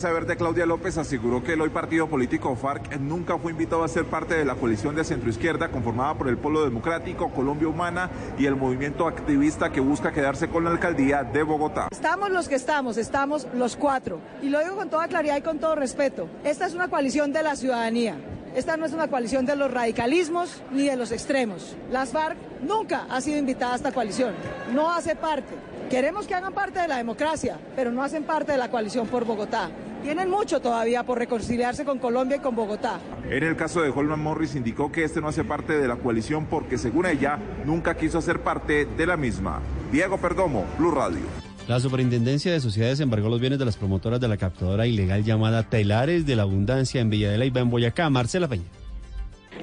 Saber de Claudia López aseguró que el hoy partido político FARC nunca fue invitado a ser parte de la coalición de centroizquierda conformada por el Polo Democrático, Colombia Humana y el movimiento activista que busca quedarse con la alcaldía de Bogotá. Estamos los que estamos, estamos los cuatro. Y lo digo con toda claridad y con todo respeto. Esta es una coalición de la ciudadanía. Esta no es una coalición de los radicalismos ni de los extremos. Las FARC nunca ha sido invitada a esta coalición. No hace parte. Queremos que hagan parte de la democracia, pero no hacen parte de la coalición por Bogotá. Tienen mucho todavía por reconciliarse con Colombia y con Bogotá. En el caso de Holman Morris indicó que este no hace parte de la coalición porque según ella nunca quiso ser parte de la misma. Diego Perdomo, Blue Radio. La Superintendencia de Sociedades embargó los bienes de las promotoras de la captadora ilegal llamada Telares de la Abundancia en Villa de Leyva, en Boyacá. Marcela Peña.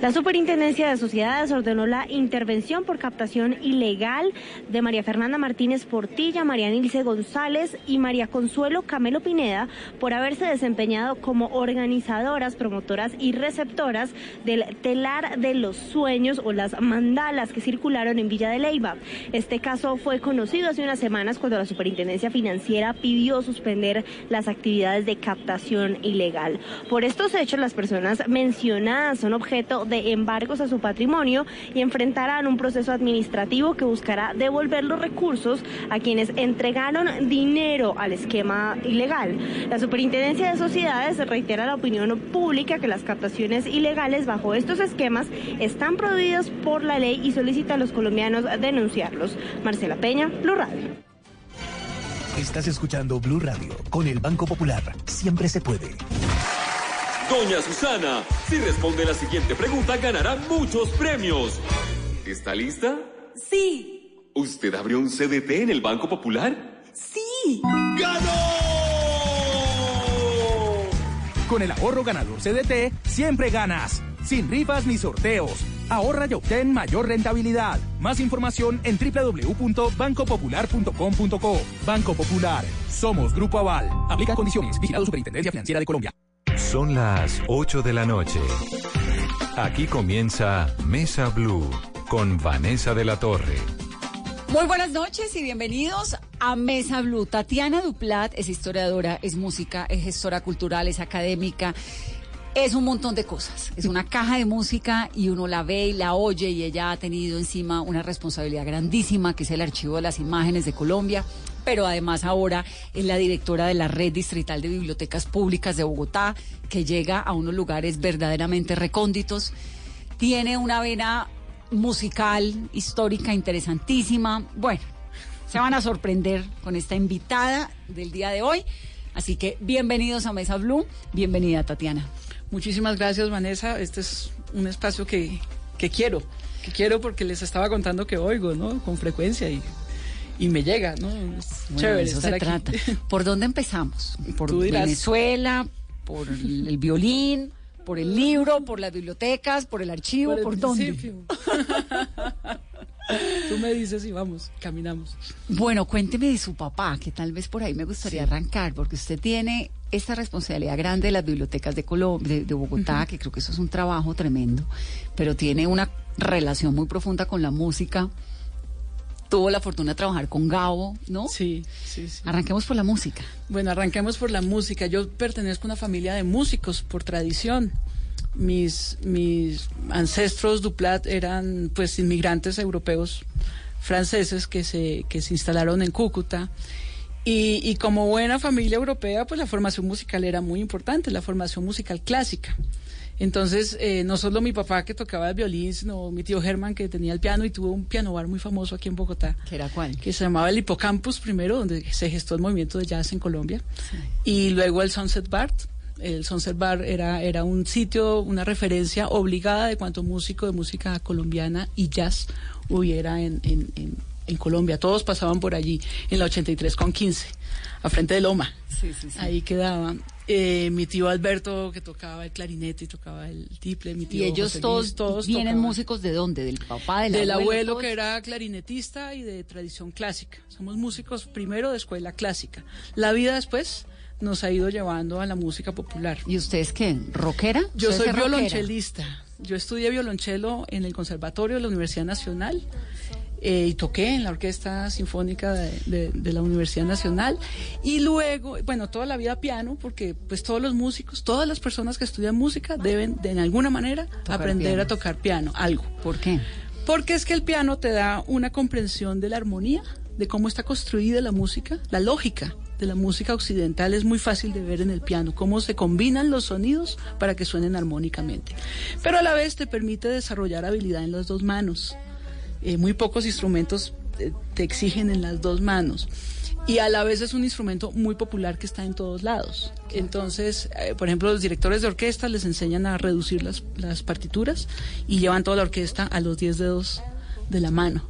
La Superintendencia de Sociedades ordenó la intervención por captación ilegal de María Fernanda Martínez Portilla, María Nilce González y María Consuelo Camelo Pineda por haberse desempeñado como organizadoras, promotoras y receptoras del telar de los sueños o las mandalas que circularon en Villa de Leyva. Este caso fue conocido hace unas semanas cuando la Superintendencia Financiera pidió suspender las actividades de captación ilegal. Por estos hechos, las personas mencionadas son objeto de embargos a su patrimonio y enfrentarán un proceso administrativo que buscará devolver los recursos a quienes entregaron dinero al esquema ilegal. La Superintendencia de Sociedades reitera la opinión pública que las captaciones ilegales bajo estos esquemas están prohibidas por la ley y solicita a los colombianos denunciarlos. Marcela Peña, Blue Radio. Estás escuchando Blue Radio con el Banco Popular. Siempre se puede. Doña Susana, si responde la siguiente pregunta ganará muchos premios. ¿Está lista? Sí. ¿Usted abrió un CDT en el Banco Popular? Sí. ¡Ganó! Con el ahorro ganador CDT, siempre ganas. Sin rifas ni sorteos. Ahorra y obtén mayor rentabilidad. Más información en www.bancopopular.com.co. Banco Popular. Somos Grupo Aval. Aplica condiciones. Vigilado Superintendencia Financiera de Colombia. Son las 8 de la noche. Aquí comienza Mesa Blue con Vanessa de la Torre. Muy buenas noches y bienvenidos a Mesa Blue. Tatiana Duplat es historiadora, es música, es gestora cultural, es académica. Es un montón de cosas. Es una caja de música y uno la ve y la oye y ella ha tenido encima una responsabilidad grandísima que es el archivo de las imágenes de Colombia pero además ahora es la directora de la Red Distrital de Bibliotecas Públicas de Bogotá, que llega a unos lugares verdaderamente recónditos. Tiene una vena musical, histórica, interesantísima. Bueno, se van a sorprender con esta invitada del día de hoy. Así que bienvenidos a Mesa Blue. Bienvenida, Tatiana. Muchísimas gracias, Vanessa. Este es un espacio que, que quiero, que quiero porque les estaba contando que oigo, ¿no? Con frecuencia y y me llega, ¿no? Es chévere eso estar se aquí. trata. ¿Por dónde empezamos? ¿Por. Venezuela? ¿Por el, violín? ¿Por el libro? ¿Por las bibliotecas? ¿por el archivo? Por ¿Por, el dónde? principio. Tú me dices y vamos, caminamos. Bueno, cuénteme de su papá, que tal vez por ahí me gustaría arrancar, porque usted tiene esta responsabilidad grande de las bibliotecas de, Colombia, de, de Bogotá, que creo que eso es un trabajo tremendo, pero tiene una relación muy profunda con la música. Tuvo la fortuna de trabajar con Gabo, ¿no? Sí, sí, sí. Arranquemos por la música. Bueno, arranquemos por la música. Yo pertenezco a una familia de músicos por tradición. Mis, mis ancestros Duplat eran pues inmigrantes europeos franceses que se, que se instalaron en Cúcuta Y, y como buena familia europea, pues la formación musical era muy importante, la formación musical clásica. Entonces, eh, no solo mi papá que tocaba el violín, sino mi tío Germán que tenía el piano y tuvo un piano bar muy famoso aquí en Bogotá. ¿Que era cuál? Que se llamaba el Hipocampus primero, donde se gestó el movimiento de jazz en Colombia. Y luego el Sunset Bar. El Sunset Bar era, era un sitio, una referencia obligada de cuanto músico de música colombiana y jazz hubiera en, en, en, en Colombia. Todos pasaban por allí, en la 83 con 15, a frente de Loma. Sí, sí, sí. Ahí quedaba. Eh, mi tío Alberto que tocaba el clarinete y tocaba el tiple, mi tío Y ellos José todos, Luis, todos vienen tocaban. músicos de dónde? Del papá, del, del abuelo, todos? que era clarinetista y de tradición clásica. Somos músicos primero de escuela clásica. La vida después nos ha ido llevando a la música popular. ¿Y usted es qué? ¿Rockera? Yo ¿Usted soy rockera? violonchelista. Yo estudié violonchelo en el Conservatorio de la Universidad Nacional eh, y toqué en la Orquesta Sinfónica de, de- de la Universidad Nacional. Y luego, bueno, toda la vida piano, porque pues todos los músicos, todas las personas que estudian música deben de en alguna manera aprender piano. a tocar piano, algo. ¿Por qué? Porque es que el piano te da una comprensión de la armonía, de cómo está construida la música, la lógica de la música occidental es muy fácil de ver en el piano, cómo se combinan los sonidos para que suenen armónicamente. Pero a la vez te permite desarrollar habilidad en las dos manos. Eh, muy pocos instrumentos eh, te exigen en las dos manos. Y a la vez es un instrumento muy popular que está en todos lados. Entonces, eh, por ejemplo, los directores de orquesta les enseñan a reducir las, las partituras y llevan toda la orquesta a los 10 dedos de la mano.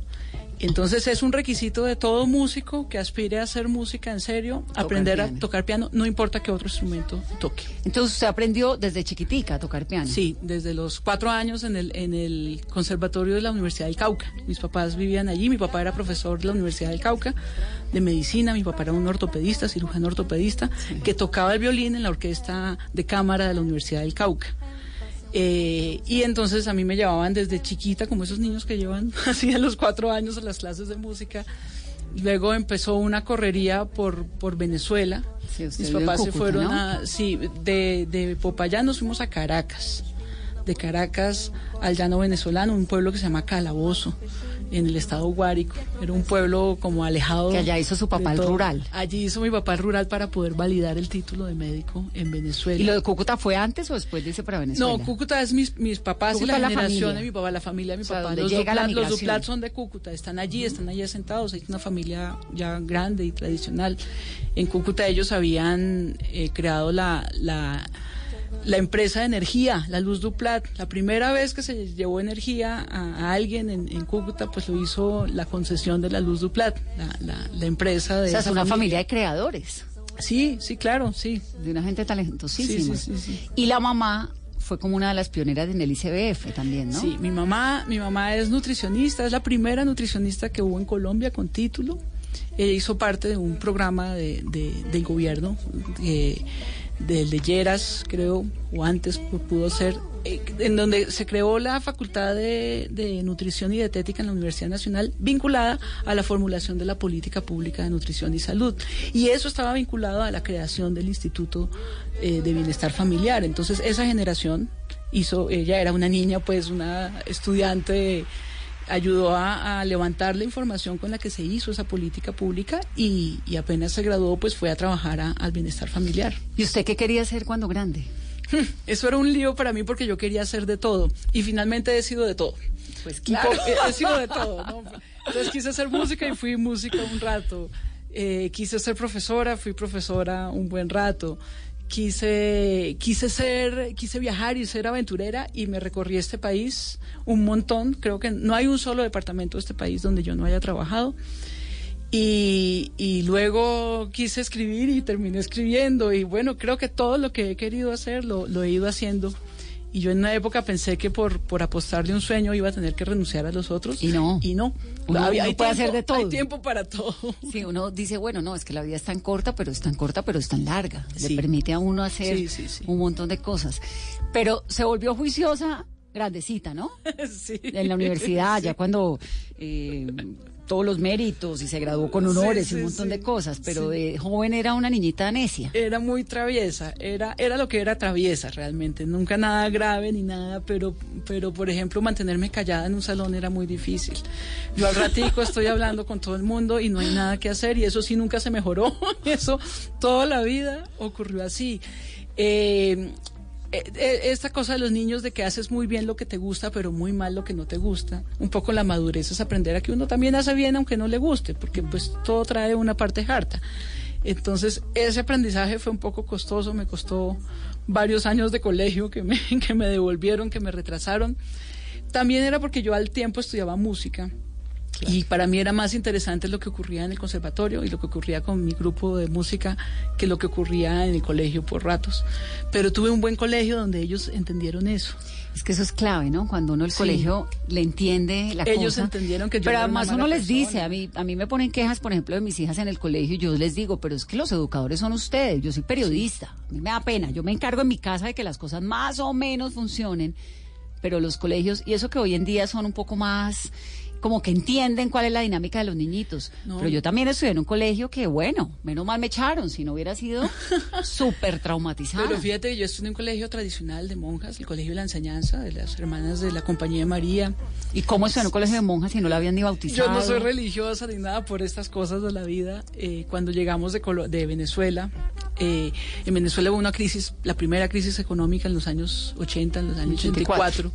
Entonces es un requisito de todo músico que aspire a hacer música en serio, aprender piano. a tocar piano, no importa qué otro instrumento toque. Entonces usted aprendió desde chiquitica a tocar piano. Sí, desde los cuatro años en el, en el Conservatorio de la Universidad del Cauca. Mis papás vivían allí, mi papá era profesor de la Universidad del Cauca de medicina, mi papá era un ortopedista, cirujano ortopedista, que tocaba el violín en la orquesta de cámara de la Universidad del Cauca. Eh, y entonces a mí me llevaban desde chiquita, como esos niños que llevan así a los cuatro años a las clases de música. Luego empezó una correría por, por Venezuela. Sí, Mis papás se fueron ¿no? a, sí, de, de Popayán nos fuimos a Caracas. De Caracas al llano venezolano, un pueblo que se llama Calabozo, en el estado Guárico. Era un pueblo como alejado. Que allá hizo su papá el rural. Allí hizo mi papá el rural para poder validar el título de médico en Venezuela. ¿Y lo de Cúcuta fue antes o después de irse para Venezuela? No, Cúcuta es mis, mis papás Cúcuta y es la la generación familia. de mi papá, la familia de mi O sea, papá. Los Duplat, los migración. Duplat son de Cúcuta, están allí, están allí asentados, hay una familia ya grande y tradicional. En Cúcuta ellos habían eh, creado la, la, la empresa de energía, la Luz Duplat. La primera vez que se llevó energía a, a alguien en, en Cúcuta, pues lo hizo la concesión de la Luz Duplat, la, la, la empresa de O sea, es una familia de creadores, Sí, sí, claro, sí. de una gente talentosísima. Sí, sí, sí. Y la mamá fue como una de las pioneras en el ICBF también, ¿no? Sí, mi mamá, mi mamá es nutricionista, es la primera nutricionista que hubo en Colombia con título. Ella hizo parte de un programa de, de- del gobierno, eh, de Lleras, creo, o antes pu- pudo ser, eh, en donde se creó la Facultad de, de Nutrición y Dietética en la Universidad Nacional, vinculada a la formulación de la política pública de nutrición y salud. Y eso estaba vinculado a la creación del Instituto eh, de Bienestar Familiar. Entonces, esa generación hizo, ella era una niña, pues una estudiante, ayudó a, a levantar la información con la que se hizo esa política pública y, y apenas se graduó, pues fue a trabajar a- al bienestar familiar. ¿Y usted qué quería hacer cuando grande? Eso era un lío para mí porque yo quería hacer de todo y finalmente he sido de todo. Pues po- he, he sido de todo, ¿no? Entonces quise hacer música y fui música un rato. Eh, quise ser profesora, fui profesora un buen rato. Quise, quise ser, quise viajar y ser aventurera y me recorrí este país un montón. Creo que no hay un solo departamento de este país donde yo no haya trabajado. Y, y luego quise escribir y terminé escribiendo. Y bueno, creo que todo lo que he querido hacer lo, lo he ido haciendo. Y yo en una época pensé que por, por apostarle un sueño iba a tener que renunciar a los otros. Y no. Y no. Uno- Había- uno hay puede tiempo- hacer de todo. Hay tiempo para todo. Sí, uno dice, bueno, no, es que la vida es tan corta, pero es tan corta, pero es tan larga. Sí. Le permite a uno hacer Sí, sí, sí. un montón de cosas. Pero se volvió juiciosa grandecita, ¿no? sí. En la universidad, ya cuando eh, todos los méritos y se graduó con honores y un montón de cosas, pero de joven era una niñita necia. Era muy traviesa, era, era lo que era traviesa realmente, nunca nada grave ni nada, pero, pero por ejemplo mantenerme callada en un salón era muy difícil. Yo al ratico estoy hablando con todo el mundo y no hay nada que hacer y eso sí nunca se mejoró, eso toda la vida ocurrió así. Eh, esta cosa de los niños de que haces muy bien lo que te gusta, pero muy mal lo que no te gusta. Un poco la madurez es aprender a que uno también hace bien aunque no le guste, porque pues todo trae una parte harta. Entonces, ese aprendizaje fue un poco costoso, me costó varios años de colegio que me, que me devolvieron, que me retrasaron. También era porque yo al tiempo estudiaba música y para mí era más interesante lo que ocurría en el conservatorio y lo que ocurría con mi grupo de música que lo que ocurría en el colegio por ratos. Pero tuve un buen colegio donde ellos entendieron eso. Es que eso es clave, ¿no? Cuando uno el colegio le entiende la ellos cosa. entendieron que yo Pero era además una uno les persona. dice, a mí, a mí me ponen quejas, por ejemplo, de mis hijas en el colegio y yo les digo, pero es que los educadores son ustedes, yo soy periodista, a mí me da pena, yo me encargo en mi casa de que las cosas más o menos funcionen, pero los colegios, y eso que hoy en día son un poco más como que entienden cuál es la dinámica de los niñitos. No. Pero yo también estudié en un colegio que, bueno, menos mal me echaron, si no hubiera sido súper traumatizada. Pero fíjate que yo estudié en un colegio tradicional de monjas, el Colegio de la Enseñanza, de las hermanas de la Compañía de María. ¿Y cómo estudió en un colegio de monjas si no la habían ni bautizado? Yo no soy religiosa ni nada por estas cosas de la vida. Eh, cuando llegamos de, Colo- de Venezuela, eh, en Venezuela hubo una crisis, la primera crisis económica en los años 80, en los años 84.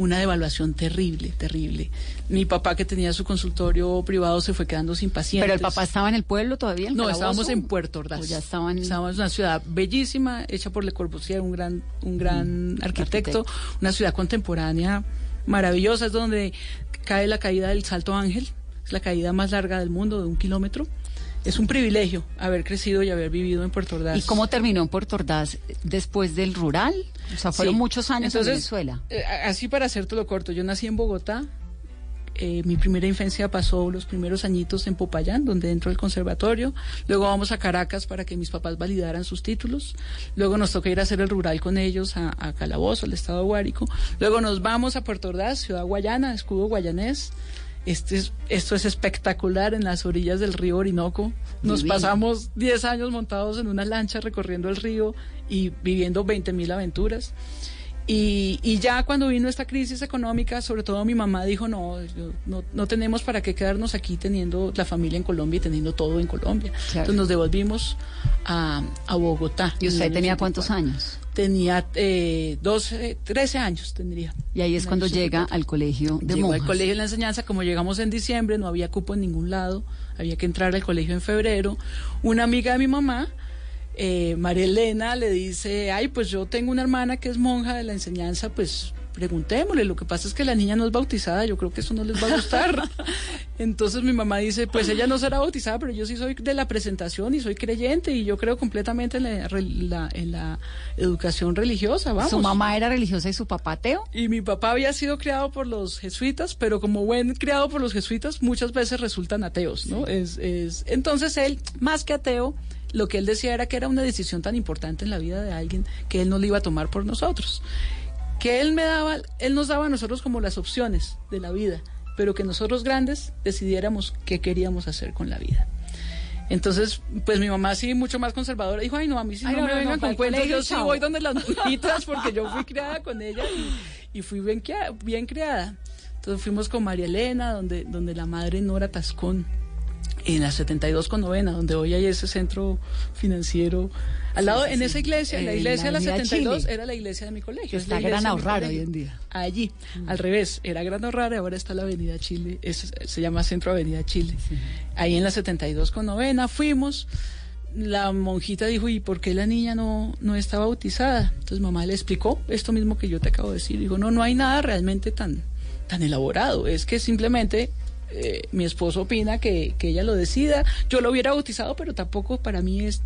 Una devaluación terrible, terrible. Mi papá que tenía su consultorio privado se fue quedando sin pacientes. Pero el papá estaba en el pueblo todavía. en No, Calabozo? estábamos en Puerto Ordaz. Ya estaban. Estábamos en una ciudad bellísima, hecha por Le Corbusier, un gran, un gran arquitecto, arquitecto. una ciudad contemporánea maravillosa, es donde cae la caída del Salto Ángel, es la caída más larga del mundo, de un kilómetro. Es un privilegio haber crecido y haber vivido en Puerto Ordaz. ¿Y cómo terminó en Puerto Ordaz después del rural? O sea, fueron Sí. muchos años Entonces, en Venezuela. eh, así para hacértelo corto, yo nací en Bogotá. eh, mi primera infancia pasó los primeros añitos en Popayán, donde entro al conservatorio. Luego vamos a Caracas para que mis papás validaran sus títulos. Luego nos toca ir a hacer el rural con ellos a, a Calabozo, al estado Guárico. Luego nos vamos a Puerto Ordaz, ciudad guayana, escudo guayanés. Este es- esto es espectacular en las orillas del río Orinoco. Nos Divino. pasamos 10 años montados en una lancha recorriendo el río y viviendo 20 mil aventuras. Y, y ya cuando vino esta crisis económica, sobre todo mi mamá dijo, no, no, no tenemos para qué quedarnos aquí teniendo la familia en Colombia y teniendo todo en Colombia. Entonces nos devolvimos a, a Bogotá. ¿Y usted tenía 84. cuántos años? Tenía eh, 12, 13 años tendría. Y ahí es cuando llega 84. al colegio de Llegó monjas. al colegio de la enseñanza, como llegamos en diciembre, no había cupo en ningún lado, había que entrar al colegio en febrero. Una amiga de mi mamá, eh, María Elena, le dice, ay, pues yo tengo una hermana que es monja de la enseñanza, pues preguntémosle, lo que pasa es que la niña no es bautizada, yo creo que eso no les va a gustar. Entonces mi mamá dice, pues ella no será bautizada, pero yo sí soy de la presentación y soy creyente y yo creo completamente en la, la- en la educación religiosa, vamos. Su mamá era religiosa y su papá ateo. Y mi papá había sido criado por los jesuitas, pero como buen criado por los jesuitas, muchas veces resultan ateos, ¿no? Es, es, entonces él, más que ateo, lo que él decía era que era una decisión tan importante en la vida de alguien que él no la iba a tomar por nosotros. Que él me daba, él nos daba a nosotros como las opciones de la vida, pero que nosotros grandes decidiéramos qué queríamos hacer con la vida. Entonces, pues mi mamá sí, mucho más conservadora, dijo, ay no, a mí sí Ay, no, no, me no, vengan no, con cuentos, yo sí chao". voy donde las monjitas porque yo fui criada con ella y, y fui bien, bien criada. Entonces fuimos con María Elena, donde, donde la madre Nora Tascón, en la 72 con novena, donde hoy hay ese centro financiero. Al lado, sí, en esa iglesia, en la En iglesia de la la Avenida 72, Chile. era la iglesia de mi colegio. es Está la iglesia Gran de colegio. hoy en día. Allí, al revés, era Gran Ahorrara y ahora está la Avenida Chile, es- se llama Centro Avenida Chile. Ahí en la 72 con novena fuimos. La monjita dijo, ¿y por qué la niña no, no está bautizada? Entonces mamá le explicó esto mismo que yo te acabo de decir. Dijo, no, no hay nada realmente tan, tan elaborado. Es que simplemente eh, mi esposo opina que, que ella lo decida. Yo lo hubiera bautizado, pero tampoco para mí es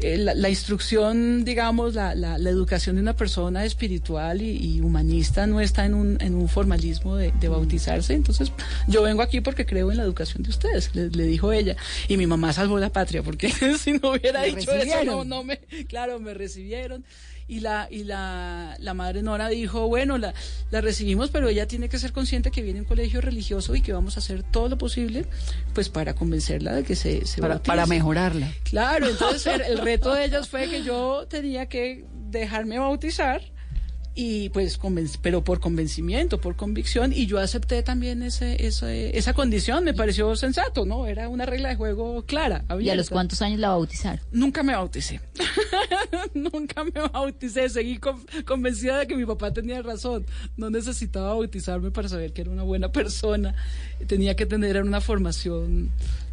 eh, la, la instrucción, digamos, la, la, la educación de una persona espiritual y, y humanista no está en un, en un formalismo de, de bautizarse. Entonces, yo vengo aquí porque creo en la educación de ustedes, le, le dijo ella. Y mi mamá salvó la patria, porque si no hubiera dicho eso, no, no me, claro, me recibieron. Y la, y la, la madre Nora dijo, bueno, la, la recibimos, pero ella tiene que ser consciente que viene un colegio religioso y que vamos a hacer todo lo posible pues para convencerla de que se, se Para, bautice". para mejorarla. Claro, entonces el, el reto de ellas fue que yo tenía que dejarme bautizar y pues pero por convencimiento, por convicción y yo acepté también ese, ese- esa condición, me pareció sensato, ¿no? Era una regla de juego clara. ¿Y a los cuántos años la bautizaron? Nunca me bauticé. Nunca me bauticé. Seguí con- convencida de que mi papá tenía razón. No necesitaba bautizarme para saber que era una buena persona. Tenía que tener una formación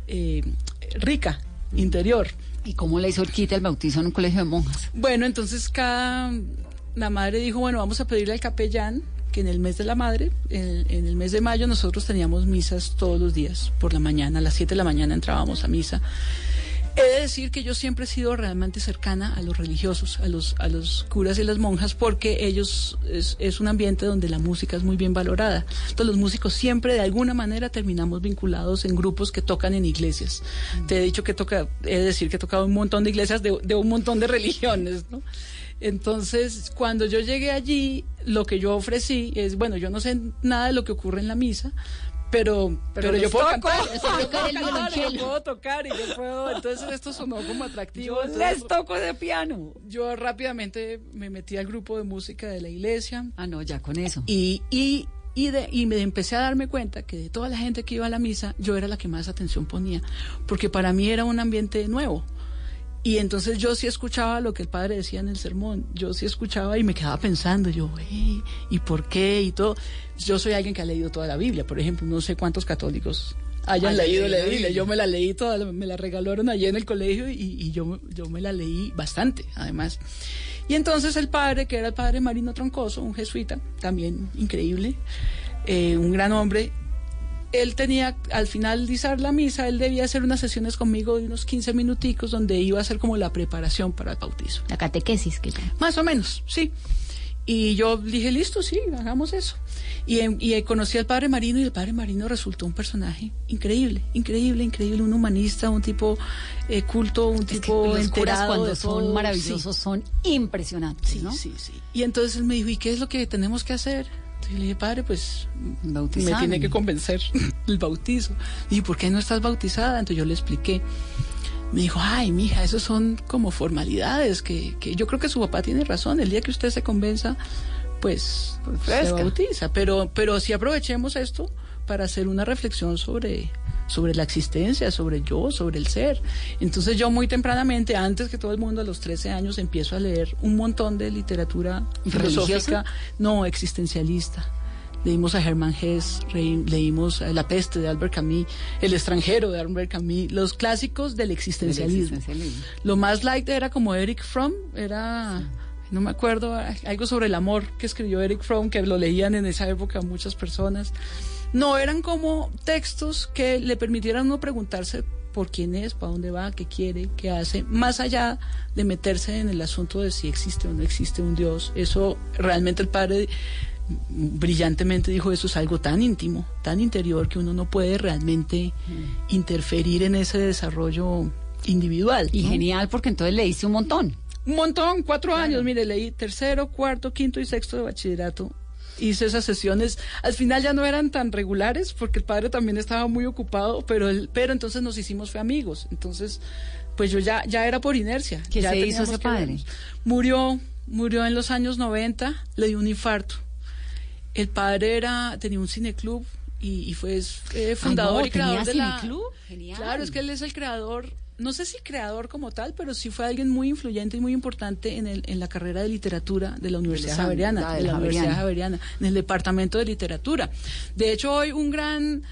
eh, rica, interior. ¿Y cómo le hizo Orquita el bautizo en un colegio de monjas? Bueno, entonces cada la madre dijo, bueno, vamos a pedirle al capellán que en el mes de la madre, en, el mes de mayo, nosotros teníamos misas todos los días por la mañana, a las 7 de la mañana entrábamos a misa. He de decir que yo siempre he sido realmente cercana a los religiosos, a los, a los curas y las monjas, porque ellos es, es un ambiente donde la música es muy bien valorada. Entonces los músicos siempre de alguna manera terminamos vinculados en grupos que tocan en iglesias. Te he dicho que toca, he de decir que he tocado un montón de iglesias de, de un montón de religiones, ¿no? Entonces, cuando yo llegué allí, lo que yo ofrecí es, bueno, yo no sé nada de lo que ocurre en la misa, pero, pero, yo puedo toco. cantar, Yo puedo tocar el cantar, yo violonchelo. puedo tocar y yo puedo, entonces esto sonó como atractivo. Yo les toco de piano. Yo rápidamente me metí al grupo de música de la iglesia. Ah, no, ya con eso. Y, y, y, de, y me empecé a darme cuenta que de toda la gente que iba a la misa, yo era la que más atención ponía, porque para mí era un ambiente nuevo. Y entonces yo sí escuchaba lo que el padre decía en el sermón, yo sí escuchaba y me quedaba pensando, yo, "Ey, ¿y por qué? Y todo. Yo soy alguien que ha leído toda la Biblia, por ejemplo, no sé cuántos católicos hayan leído la Biblia. Biblia. Yo me la leí toda, me la regalaron allí en el colegio y, y yo, yo me la leí bastante, además. Y entonces el padre, que era el padre Marino Troncoso, un jesuita, también increíble, eh, un gran hombre, él tenía, al finalizar la misa, él debía hacer unas sesiones conmigo de unos 15 minuticos donde iba a hacer como la preparación para el bautizo. La catequesis que llama. Más o menos, sí. Y yo dije, listo, sí, hagamos eso. Y, y conocí al padre Marino y el padre Marino resultó un personaje increíble, increíble, increíble, un humanista, un tipo eh, culto, un Es que tipo los curas enterado cuando de son maravillosos Sí. son impresionantes, Sí, ¿no? sí, sí. Y entonces él me dijo, ¿y qué es lo que tenemos que hacer? Yo le dije, padre, pues me tiene que convencer el bautizo. Y ¿por qué no estás bautizada? Entonces yo le expliqué. Me dijo, ay, mija, eso son como formalidades, que, que yo creo que su papá tiene razón. El día que usted se convenza, pues, se fresca. bautiza. Pero, pero sí aprovechemos esto para hacer una reflexión sobre, sobre la existencia, sobre yo, sobre el ser. Entonces yo muy tempranamente, antes que todo el mundo, a los 13 años, empiezo a leer un montón de literatura ¿Religiosa? filosófica, no existencialista. Leímos a Hermann Hesse, leímos a La peste de Albert Camus, El extranjero de Albert Camus, los clásicos del existencialismo. existencialismo. Lo más light era como Eric Fromm, era, no me acuerdo, algo sobre el amor que escribió Eric Fromm, que lo leían en esa época muchas personas. No, eran como textos que le permitieran uno preguntarse por quién es, para dónde va, qué quiere, qué hace, más allá de meterse en el asunto de si existe o no existe un Dios. Eso realmente el padre brillantemente dijo, eso es algo tan íntimo, tan interior, que uno no puede realmente interferir en ese desarrollo individual. Y ¿no? genial porque entonces le hice un montón. Un montón, cuatro años, mire, leí tercero, cuarto, quinto y sexto de bachillerato. Hice esas sesiones, al final ya no eran tan regulares porque el padre también estaba muy ocupado, pero él, pero entonces nos hicimos fue amigos. Entonces, pues yo ya, ya era por inercia. ¿Qué ya se hizo ese padre? Murió, murió en los años 90, le dio un infarto. El padre era, tenía un cineclub y, y fue eh, fundador no, y creador ¿tenía de la... Genial. Claro, es que él es el creador, no sé si creador como tal, pero sí fue alguien muy influyente y muy importante en, el, en la carrera de literatura de la Universidad Javeriana, la de la Universidad Javeriana. En el departamento de literatura. De hecho, hoy un gran,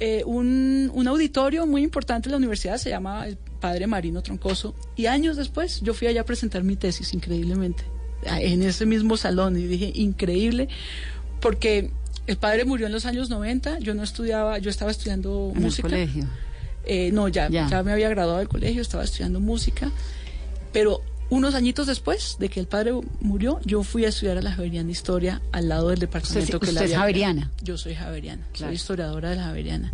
eh, un, un auditorio muy importante de la universidad se llama el Padre Marino Troncoso y años después yo fui allá a presentar mi tesis, increíblemente, en ese mismo salón y dije, increíble, porque el padre murió en los años 90, yo no estudiaba, yo estaba estudiando En el música. colegio. Eh, no, ya, Ya. ya me había graduado del colegio, estaba estudiando música, pero unos añitos después de que el padre murió, yo fui a estudiar a la Javeriana Historia al lado del departamento Usted- que usted es había javeriana. creado. Yo soy Javeriana, Claro. soy historiadora de la Javeriana.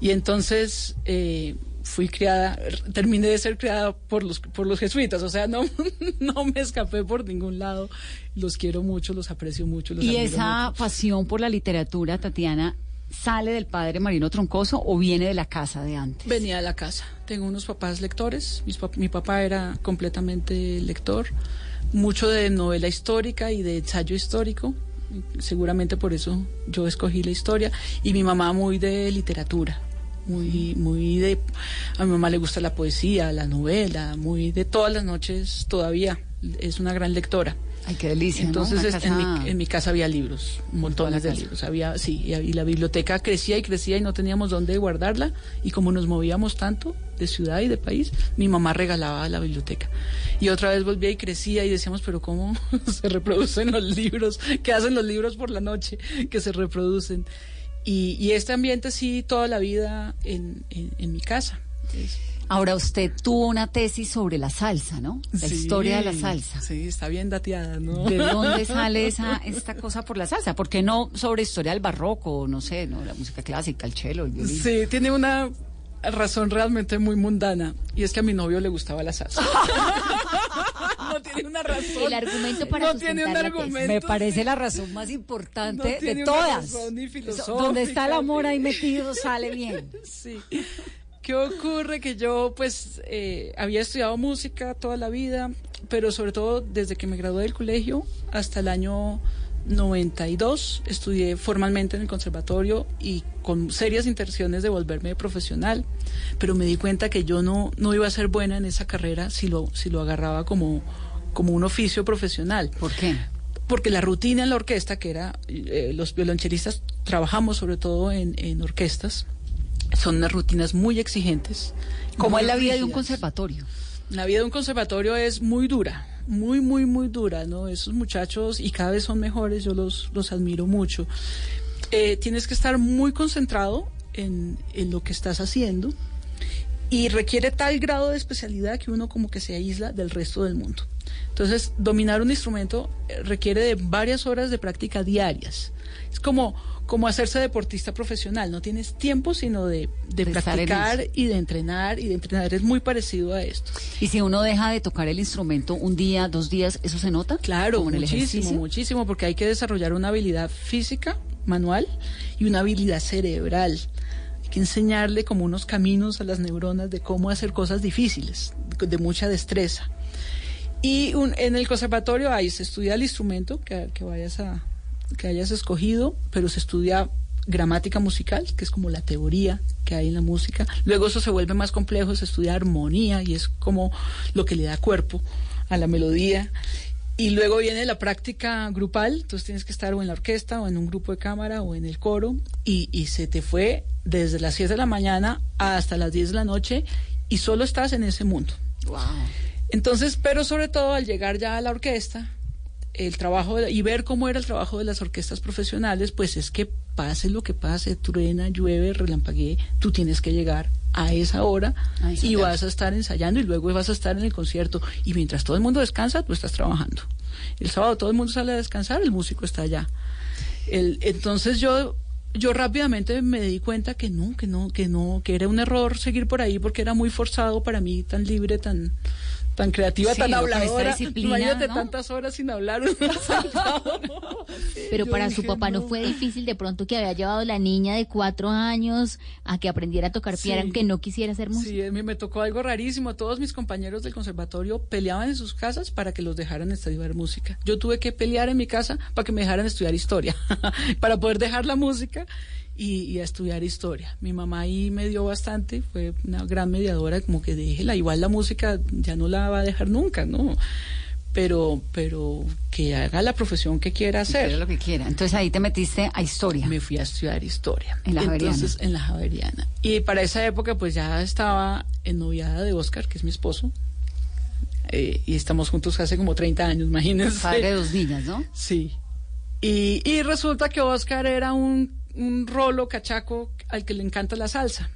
Y entonces, eh, fui criada, terminé de ser criada por los, por los jesuitas, o sea, no, no me escapé por ningún lado. Los quiero mucho, los aprecio mucho. Los ¿Y esa mucho. pasión por la literatura, Tatiana, sale del padre Marino Troncoso o viene de la casa de antes? Venía de la casa. Tengo unos papás lectores. Mi papá era completamente lector. Mucho de novela histórica y de ensayo histórico. Seguramente por eso yo escogí la historia. Y mi mamá muy de literatura. Muy, muy de. A mi mamá le gusta la poesía, la novela, muy de todas las noches todavía. Es una gran lectora. Ay, qué delicia. ¿no? Entonces Una es- en, casa- mi, en mi casa había libros, montones de casa. libros. Había, sí, y, y la biblioteca crecía y crecía y no teníamos dónde guardarla. Y como nos movíamos tanto de ciudad y de país, mi mamá regalaba la biblioteca. Y otra vez volvía y crecía y decíamos, pero ¿cómo se reproducen los libros? ¿Qué hacen los libros por la noche que se reproducen? Y, y este ambiente sí, toda la vida en, en, en mi casa. Es- Ahora usted tuvo una tesis sobre la salsa, ¿no? La Sí, historia de la salsa. Sí, está bien dateada, ¿no? ¿De dónde sale esa esta cosa por la salsa? ¿Por qué no sobre historia del barroco, no sé, no la música clásica, el cello, el violín? Sí, tiene una razón realmente muy mundana y es que a mi novio le gustaba la salsa. no tiene una razón. El argumento para no tiene un argumento. Me parece sí. la razón más importante No tiene de una todas. razón ni Eso, filosófica, Donde está el amor ahí metido sale bien. Sí. ¿Qué ocurre? Que yo pues eh, había estudiado música toda la vida, pero sobre todo desde que me gradué del colegio hasta el año 92 estudié formalmente en el conservatorio y con serias intenciones de volverme profesional, pero me di cuenta que yo no, no iba a ser buena en esa carrera si lo, si lo agarraba como, como un oficio profesional. ¿Por qué? Porque la rutina en la orquesta, que era, eh, los violonchelistas trabajamos sobre todo en, en orquestas, son unas rutinas muy exigentes. ¿Cómo muy es la vida de un conservatorio? La vida de un conservatorio es muy dura, muy, muy, muy dura, ¿no? Esos muchachos, y cada vez son mejores, yo los, los admiro mucho. Eh, tienes que estar muy concentrado en, en lo que estás haciendo y requiere tal grado de especialidad que uno como que se aísla del resto del mundo. Entonces, dominar un instrumento eh, requiere de varias horas de práctica diarias. Es como, como hacerse deportista profesional, no tienes tiempo sino de, de practicar y de entrenar y de entrenar. Es muy parecido a esto. Y si uno deja de tocar el instrumento un día, dos días, ¿eso se nota? Claro, el muchísimo, ejercicio. muchísimo, porque hay que desarrollar una habilidad física, manual, y una habilidad cerebral. Hay que enseñarle como unos caminos a las neuronas de cómo hacer cosas difíciles, de, de mucha destreza. Y un- en el conservatorio ahí se estudia el instrumento que, que vayas a que hayas escogido, pero se estudia gramática musical, que es como la teoría que hay en la música. Luego eso se vuelve más complejo, se estudia armonía y es como lo que le da cuerpo a la melodía. Y luego viene la práctica grupal, entonces tienes que estar o en la orquesta o en un grupo de cámara o en el coro y, y se te fue desde las 7 de la mañana hasta las 10 de la noche y solo estás en ese mundo. Entonces, pero sobre todo al llegar ya a la orquesta, el trabajo de- y ver cómo era el trabajo de las orquestas profesionales, pues es que pase lo que pase, truena, llueve, relampaguee, tú tienes que llegar a esa hora y vas a estar ensayando y luego vas a estar en el concierto y mientras todo el mundo descansa, tú estás trabajando. El sábado todo el mundo sale a descansar, el músico está allá. El- entonces yo yo rápidamente me di cuenta que no, que no, que no, que era un error seguir por ahí porque era muy forzado para mí, tan libre, tan tan creativa, Sí, tan habladora. Imagínate ¿no? tantas horas sin hablar. Pero para su papá no. no. fue difícil de pronto que había llevado la niña de cuatro años a que aprendiera a tocar piano, Sí. aunque no quisiera hacer música. Sí, a mí me tocó algo rarísimo. Todos mis compañeros del conservatorio peleaban en sus casas para que los dejaran estudiar música. Yo tuve que pelear en mi casa para que me dejaran estudiar historia, para poder dejar la música y, y a estudiar historia. Mi mamá ahí me dio bastante, fue una gran mediadora, como que déjela, igual la música ya no la va a dejar nunca, ¿no? Pero, pero que haga la profesión que quiera hacer. Lo que quiera. Entonces ahí te metiste a historia. Me fui a estudiar historia. En la Javeriana. Entonces, en la Javeriana. Y para esa época, pues ya estaba ennoviada de Oscar, que es mi esposo. Eh, y estamos juntos hace como 30 años, imagínense. Padre de dos niñas, ¿no? Sí. Y, y resulta que Oscar era un, un rolo cachaco al que le encanta la salsa.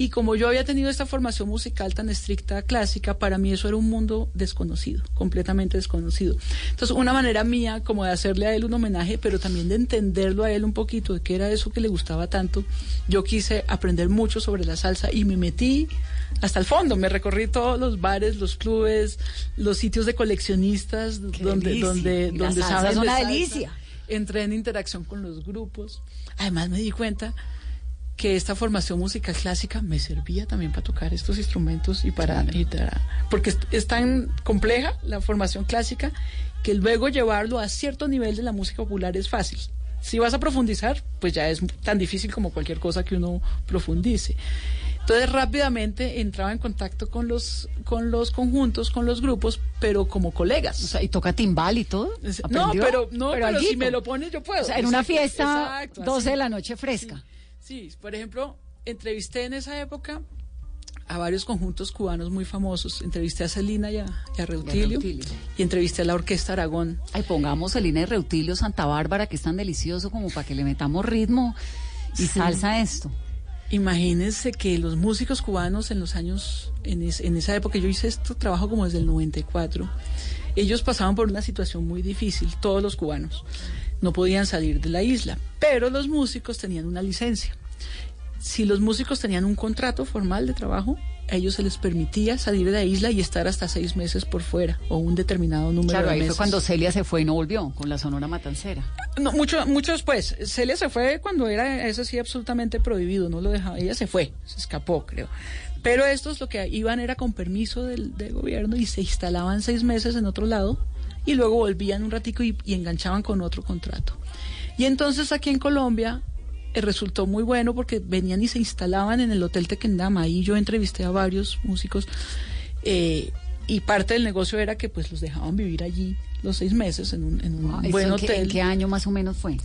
Y como yo había tenido esta formación musical tan estricta clásica, para mí eso era un mundo desconocido, completamente desconocido. Entonces, una manera mía como de hacerle a él un homenaje, pero también de entenderlo a él un poquito, de qué era eso que le gustaba tanto, yo quise aprender mucho sobre la salsa y me metí hasta el fondo. Me recorrí todos los bares, los clubes, los sitios de coleccionistas, donde, delicia. donde, Y la donde salsa saben es de una salsa. delicia. Entré en interacción con los grupos. Además me di cuenta que esta formación musical clásica me servía también para tocar estos instrumentos y para, porque es, es tan compleja la formación clásica que luego llevarlo a cierto nivel de la música popular es fácil. Si vas a profundizar, pues ya es tan difícil como cualquier cosa que uno profundice. Entonces rápidamente entraba en contacto con los con los conjuntos, con los grupos, pero como colegas. O sea, y toca timbal y todo. No, pero no, pero, si me lo pones yo puedo. O sea, en una fiesta, exacto, 12 así. de la noche fresca. Sí, por ejemplo, entrevisté en esa época a varios conjuntos cubanos muy famosos. Entrevisté a Celina y a, y a Reutilio, Reutilio. y entrevisté a la Orquesta Aragón. Ay, pongamos Selina y Reutilio Santa Bárbara, que es tan delicioso como para que le metamos ritmo y Sí. salsa a esto. Imagínense que los músicos cubanos en los años, en, en esa época, yo hice esto trabajo como desde el 94, ellos pasaban por una situación muy difícil, todos los cubanos. No podían salir de la isla, pero los músicos tenían una licencia. Si los músicos tenían un contrato formal de trabajo, a ellos se les permitía salir de la isla y estar hasta seis meses por fuera o un determinado número Claro, de ahí meses. fue cuando Celia se fue y no volvió con la Sonora Matancera. No, mucho, mucho después. Celia se fue cuando era eso sí absolutamente prohibido, no lo dejaba. Ella se fue, se escapó, creo. Pero estos lo que iban era con permiso del, del gobierno y se instalaban seis meses en otro lado y luego volvían un ratico y, y enganchaban con otro contrato. Y entonces aquí en Colombia eh, resultó muy bueno porque venían y se instalaban en el Hotel Tequendama. Ahí yo entrevisté a varios músicos eh, y parte del negocio era que pues los dejaban vivir allí los seis meses en un, en un Ah, ¿eso buen en qué- hotel. ¿En qué año más o menos fue?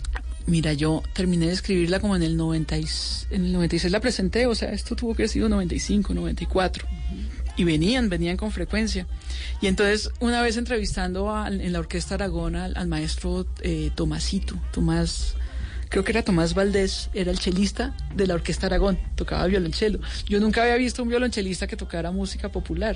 Mira, yo terminé de escribirla como en el 90 y, en el 96 la presenté, o sea, esto tuvo que haber sido 95, 94. Y venían, venían con frecuencia. Y entonces, una vez entrevistando al- en la Orquesta Aragón al, al maestro eh, Tomasito, Tomás, creo que era Tomás Valdés, era el chelista de la Orquesta Aragón, tocaba violonchelo. Yo nunca había visto un violonchelista que tocara música popular.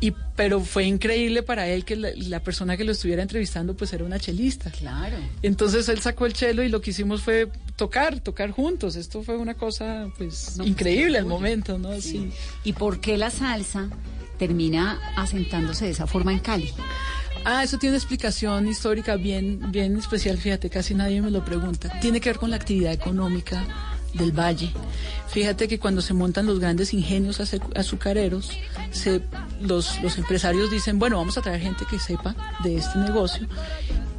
Y, pero fue increíble para él que la, la persona que lo estuviera entrevistando pues era una chelista. Claro. Entonces él sacó el chelo y lo que hicimos fue tocar, tocar juntos. Esto fue una cosa pues No, pues, increíble al momento, ¿no? Sí. Sí. ¿Y por qué la salsa termina asentándose de esa forma en Cali? Ah, eso tiene una explicación histórica bien, bien especial, fíjate, casi nadie me lo pregunta. Tiene que ver con la actividad económica del valle. Fíjate que cuando se montan los grandes ingenios azu- azucareros, se, los, los empresarios dicen, bueno, vamos a traer gente que sepa de este negocio,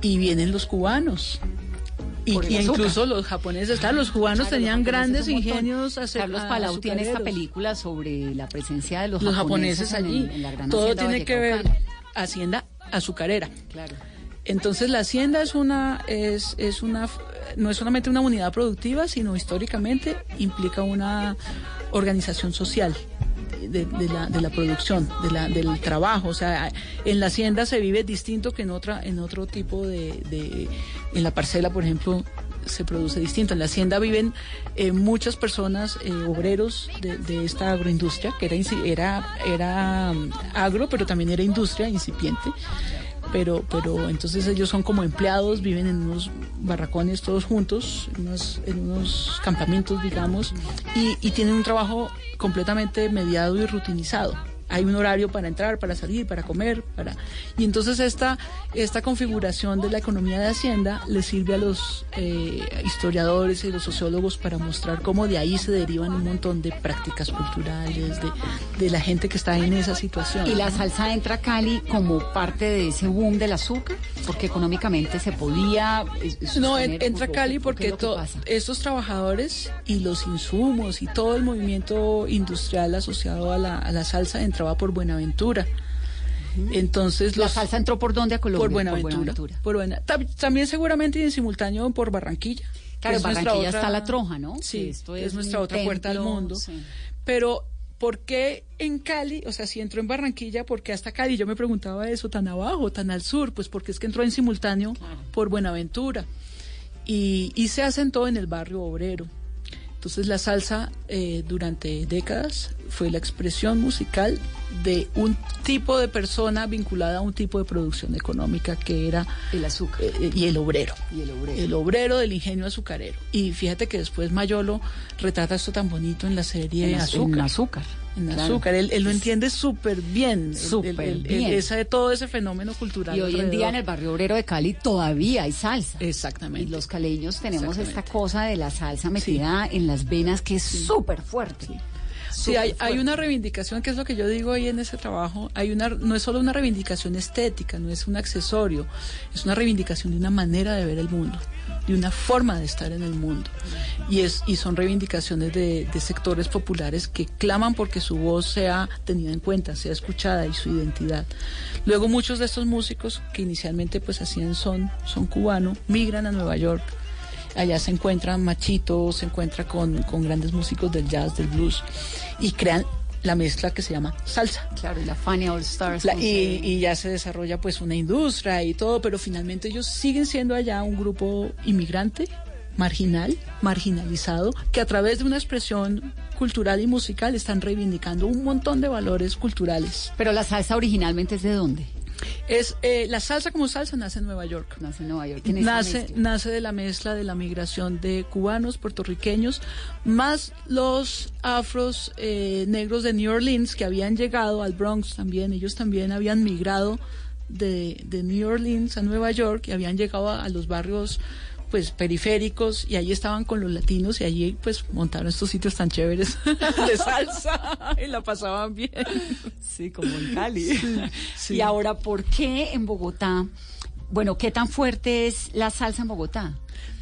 y vienen los cubanos. Y, incluso los japoneses, claro, los cubanos Claro, tenían los japoneses grandes ingenios azu- Carlos Palau tiene esta película sobre la presencia de los, los japoneses en- allí. en la gran Todo tiene que ver hacienda azucarera. Claro. Entonces la hacienda es una es es una no es solamente una unidad productiva, sino históricamente implica una organización social de, de la, de la producción, de la, del trabajo. O sea, en la hacienda se vive distinto que en otra en otro tipo de, de en la parcela, por ejemplo, se produce distinto. En la hacienda viven eh, muchas personas, eh, obreros de, esta agroindustria, que era, era, era mm, agro, pero también era industria incipiente. Pero, pero entonces ellos son como empleados, viven en unos barracones todos juntos, en unos, en unos campamentos, digamos, y, y tienen un trabajo completamente mediado y rutinizado. Hay un horario para entrar, para salir, para comer, para y entonces esta esta configuración de la economía de hacienda le sirve a los eh, historiadores y los sociólogos para mostrar cómo de ahí se derivan un montón de prácticas culturales de, de la gente que está en esa situación. Y la salsa entra a Cali como parte de ese boom del azúcar, porque económicamente se podía. No, entra ¿o- o- Cali porque estos trabajadores y los insumos y todo el movimiento industrial asociado a la, a la salsa entraba por Buenaventura. Entonces ¿La los, salsa entró por dónde a Colombia? por Buenaventura. Por Buena- tam- también seguramente y en simultáneo por Barranquilla. Claro, Barranquilla otra- está la troja, ¿no? Sí, esto es es nuestra otra puerta al mundo. sí. Pero, ¿por qué en Cali? O sea, si entró en Barranquilla, ¿por qué hasta Cali? Yo me preguntaba eso, tan abajo, tan al sur, pues porque es que entró en simultáneo por Buenaventura. Y, y se asentó en el barrio obrero. Entonces la salsa eh, durante décadas fue la expresión musical de un tipo de persona vinculada a un tipo de producción económica que era el azúcar eh, y el obrero. Y el obrero. El obrero del ingenio azucarero. Y fíjate que después Mayolo retrata esto tan bonito en la serie En az- Azúcar. en Azúcar, En claro. azúcar. Él, él lo entiende súper bien. Súper bien. esa- todo ese fenómeno cultural. Y hoy en día en el barrio obrero de Cali todavía hay salsa. Exactamente. Y los caleños tenemos esta cosa de la salsa metida en las venas que es súper fuerte. Sí, hay, Súper hay fuerte. una reivindicación, que es lo que yo digo ahí en ese trabajo, hay una, no es solo una reivindicación estética, no es un accesorio, es una reivindicación de una manera de ver el mundo, de una forma de estar en el mundo. Y, es, y son reivindicaciones de, de sectores populares que claman porque su voz sea tenida en cuenta, sea escuchada y su identidad. Luego muchos de estos músicos que inicialmente pues hacían son, son cubano, migran a Nueva York allá se encuentran Machito, se encuentra con, con grandes músicos del jazz, del blues, y crean la mezcla que se llama salsa. Claro, y la Fania All Stars. La- y, y ya se desarrolla pues una industria y todo, pero finalmente ellos siguen siendo allá un grupo inmigrante, marginal, marginalizado, que a través de una expresión cultural y musical están reivindicando un montón de valores culturales. Pero la salsa originalmente es de dónde? Es eh, la salsa como salsa nace en Nueva York. Nace en Nueva York. ¿Quién es esa Nace, nace de la mezcla de la migración de cubanos, puertorriqueños, más los afros eh, negros de New Orleans que habían llegado al Bronx también. Ellos también habían migrado de, de New Orleans a Nueva York y habían llegado a, a los barrios pues periféricos y ahí estaban con los latinos y allí pues montaron estos sitios tan chéveres de salsa y la pasaban bien. Sí, como en Cali. sí. Y ahora, ¿por qué en Bogotá? Bueno, ¿qué tan fuerte es la salsa en Bogotá?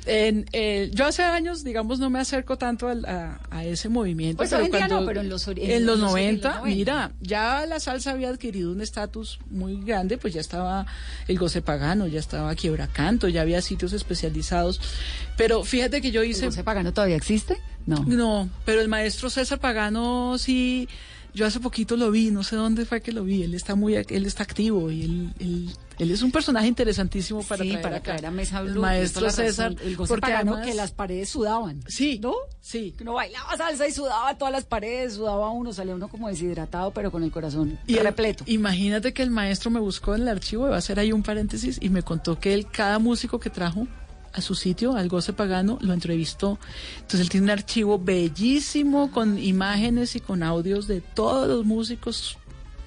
En, eh, yo hace años, digamos, no me acerco tanto al- a, a ese movimiento. Pues hoy en día no, pero en los en en los los- en 90, los 90. mira, ya la salsa había adquirido un estatus muy grande, pues ya estaba el goce pagano, ya estaba quiebra canto, ya había sitios especializados. Pero fíjate que yo hice... ¿El goce pagano todavía existe? No. No, pero el maestro César Pagano sí, yo hace poquito lo vi, no sé dónde fue que lo vi, él está muy, él está activo y él, él, él es un personaje interesantísimo para sí, traer para acá. traer a Mesa El maestro César. El goce porque pagano además- que las paredes sudaban. Sí, ¿No? Sí. Que uno bailaba salsa y sudaba todas las paredes, sudaba uno, salía uno como deshidratado, pero con el corazón Y el- repleto. imagínate que el maestro me buscó en el archivo, va a hacer ahí un paréntesis, y me contó que él, cada músico que trajo a su sitio, al Goce Pagano, lo entrevistó. Entonces él tiene un archivo bellísimo con imágenes y con audios de todos los músicos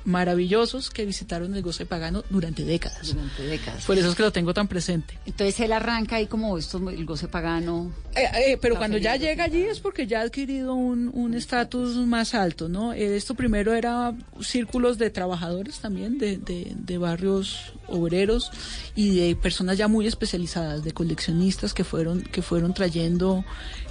maravillosos que visitaron el Goce Pagano durante décadas. Durante décadas. Por eso es que lo tengo tan presente. Entonces él arranca ahí como esto, el goce pagano. Eh, eh, pero cuando ya de llega allí es porque ya ha adquirido un un estatus más alto, ¿no? Eh, esto primero era círculos de trabajadores también, de, de, de barrios obreros y de personas ya muy especializadas, de coleccionistas que fueron, que fueron trayendo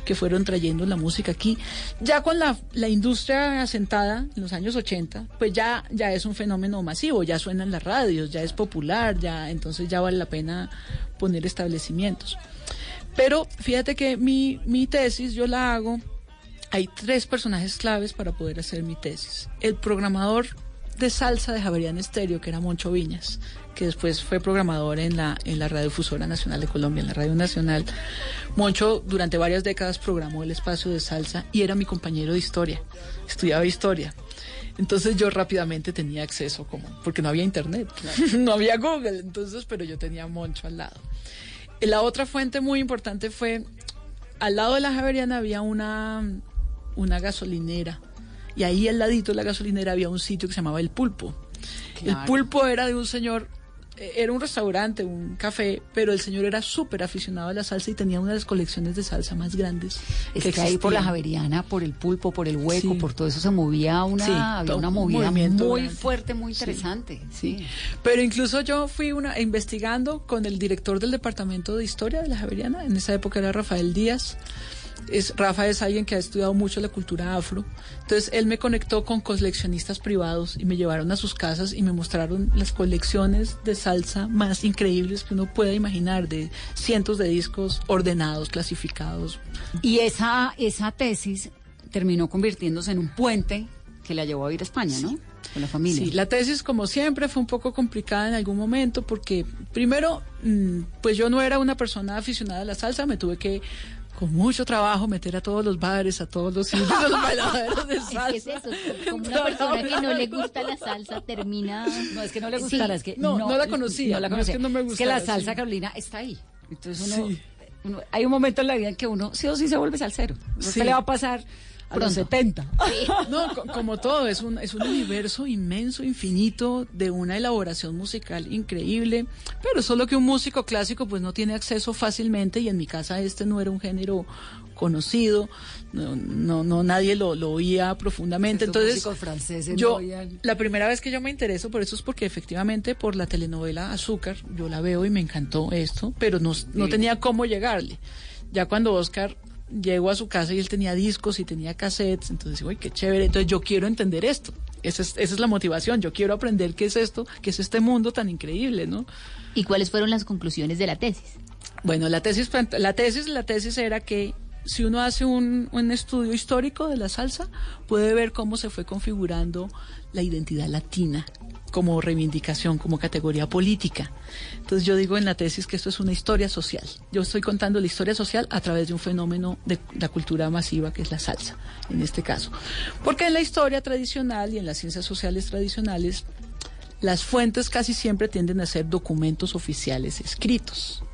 que fueron trayendo la música aquí. Ya con la, la industria asentada en los años 80, pues ya, ya es un fenómeno masivo, ya suenan las radios, ya es popular, ya entonces ya vale la pena poner establecimientos. Pero fíjate que mi, mi tesis yo la hago, hay tres personajes claves para poder hacer mi tesis. El programador de salsa de Javerian Estéreo, que era Moncho Viñas, que después fue programador en la, en la Radiodifusora Nacional de Colombia, en la Radio Nacional. Moncho durante varias décadas programó el espacio de salsa y era mi compañero de historia, estudiaba historia. Entonces yo rápidamente tenía acceso, como, porque no había internet, no había Google, entonces, pero yo tenía Moncho al lado. La otra fuente muy importante fue, al lado de la Javeriana había una, una gasolinera, y ahí al ladito de la gasolinera había un sitio que se llamaba El Pulpo. Claro. El Pulpo era de un señor, eh, era un restaurante, un café, pero el señor era súper aficionado a la salsa y tenía una de las colecciones de salsa más grandes. Es que, ahí por la. Javeriana, por el pulpo, por el hueco, Sí. por todo eso se movía una, Sí, había una un movida muy grande. fuerte, muy Sí. interesante. Sí. Pero incluso yo fui una investigando con el director del departamento de historia de la Javeriana, en esa época era Rafael Díaz. Es, Rafa es alguien que ha estudiado mucho la cultura afro. Entonces él me conectó con coleccionistas privados y me llevaron a sus casas y me mostraron las colecciones de salsa más increíbles que uno pueda imaginar, de cientos de discos ordenados, clasificados. Y esa, esa tesis terminó convirtiéndose en un puente que la llevó a ir a España, ¿no? Con la familia. Sí, la tesis, como siempre, fue un poco complicada en algún momento porque, primero, mm, pues yo no era una persona aficionada a la salsa, me tuve que con mucho trabajo meter a todos los bares, a todos los sitios, a los bailadores de Es salsa. que es eso, como una persona que no le gusta la salsa termina... No, es que no le Sí. gustara, es que No, no la conocía, No la no, es conocía. que no me Es que la gustara, salsa sí. Carolina está ahí. Entonces uno, Sí. uno- hay un momento en la vida en que uno sí o sí se vuelve salsero. Sí. ¿Qué le va a pasar a los 70? No, co- como todo, es un, es un universo inmenso, infinito, de una elaboración musical increíble, pero solo que un músico clásico pues no tiene acceso fácilmente y en mi casa este no era un género conocido, no, no, no nadie lo, lo oía profundamente. Estos Entonces, franceses no yo, la primera vez que yo me intereso por eso es porque efectivamente por la telenovela Azúcar, yo la veo y me encantó esto, pero no, no Sí. tenía cómo llegarle. Ya cuando Oscar llegó a su casa y él tenía discos y tenía cassettes, entonces digo, uy, qué chévere, entonces yo quiero entender esto. Esa es, esa es la motivación, yo quiero aprender qué es esto, qué es este mundo tan increíble, ¿no? ¿Y cuáles fueron las conclusiones de la tesis? Bueno, la tesis, la tesis, la tesis era que si uno hace un, estudio histórico de la salsa, puede ver cómo se fue configurando la identidad latina como reivindicación, como categoría política. Entonces yo digo en la tesis que esto es una historia social. Yo estoy contando la historia social a través de un fenómeno de la cultura masiva que es la salsa, en este caso. Porque en la historia tradicional y en las ciencias sociales tradicionales, las fuentes casi siempre tienden a ser documentos oficiales escritos.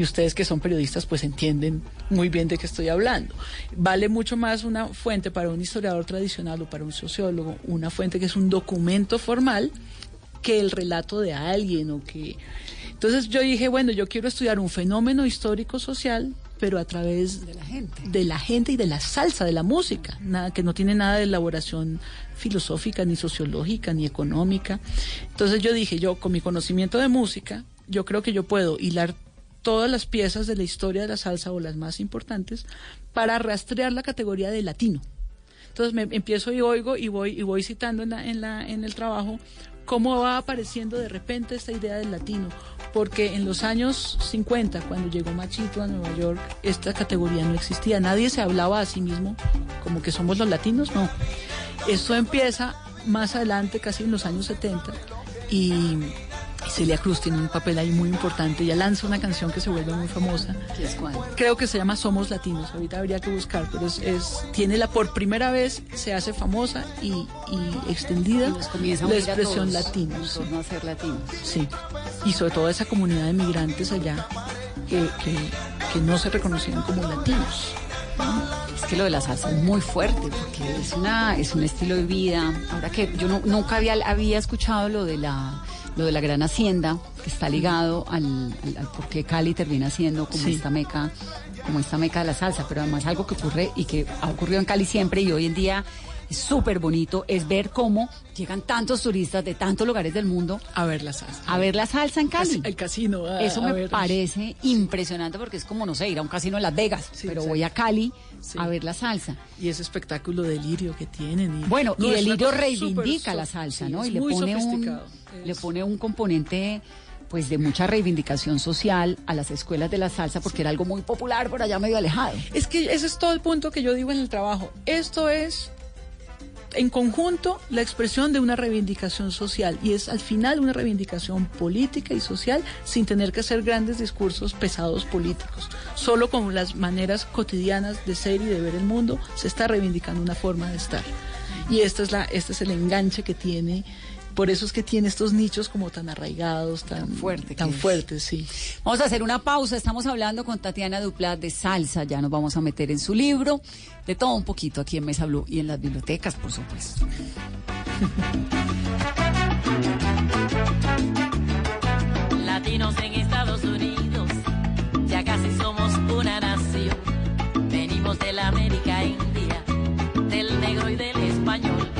Y ustedes que son periodistas pues entienden muy bien de qué estoy hablando. Vale mucho más una fuente para un historiador tradicional o para un sociólogo, una fuente que es un documento formal que el relato de alguien o que... Entonces yo dije, bueno, yo quiero estudiar un fenómeno histórico social, pero a través De la gente. de la gente y de la salsa, de la música, nada que no tiene nada de elaboración filosófica, ni sociológica, ni económica. Entonces yo dije, yo con mi conocimiento de música, yo creo que yo puedo hilar todas las piezas de la historia de la salsa o las más importantes para rastrear la categoría de latino. Entonces me empiezo y oigo y voy y voy citando en la, en la en el trabajo cómo va apareciendo de repente esta idea del latino, porque en los años 50 cuando llegó Machito a Nueva York, esta categoría no existía, nadie se hablaba a sí mismo como que somos los latinos, no. Esto empieza más adelante, casi en los años 70 y Celia Cruz tiene un papel ahí muy importante. Ella lanza una canción que se vuelve muy famosa. ¿Qué es cuál? Creo que se llama Somos Latinos. Ahorita habría que buscar, pero es, es- tiene la por primera vez se hace famosa y, y extendida Y nos comienza a la expresión todos latino. en sí. ser latinos. Sí, y sobre todo esa comunidad de migrantes allá que, que, que no se reconocían como latinos. Es que lo de la salsa es muy fuerte porque es una es un estilo de vida. Ahora que yo no- nunca había había escuchado lo de la lo de la gran hacienda que está ligado al, al, al por qué Cali termina siendo como Sí. esta meca como esta meca de la salsa, pero además algo que ocurre y que ha ocurrido en Cali siempre y hoy en día súper bonito es ver cómo llegan tantos turistas de tantos lugares del mundo A ver la salsa. a ver la salsa en Cali. El casino. a- Eso me ver. parece impresionante porque es como, no sé, ir a un casino en Las Vegas, Sí, pero exacto. voy a Cali Sí. a ver la salsa. Y ese espectáculo delirio que tienen. y- Bueno, No, y Delirio reivindica la salsa, sí, ¿no? Y le pone un le pone un componente pues de mucha reivindicación social a las escuelas de la salsa porque era algo muy popular por allá medio alejado. Es que ese es todo el punto que yo digo en el trabajo. Esto es, en conjunto, la expresión de una reivindicación social y es al final una reivindicación política y social sin tener que hacer grandes discursos pesados políticos. Solo con las maneras cotidianas de ser y de ver el mundo se está reivindicando una forma de estar. Y esta es la, este es el enganche que tiene. Por eso es que tiene estos nichos como tan arraigados, tan, fuerte tan que es. fuertes, sí. Vamos a hacer una pausa, estamos hablando con Tatiana Duplat de salsa, ya nos vamos a meter en su libro, de todo un poquito aquí en Mesa Blue y en las bibliotecas, por supuesto. Latinos en Estados Unidos, ya casi somos una nación. Venimos de la América India, del negro y del español.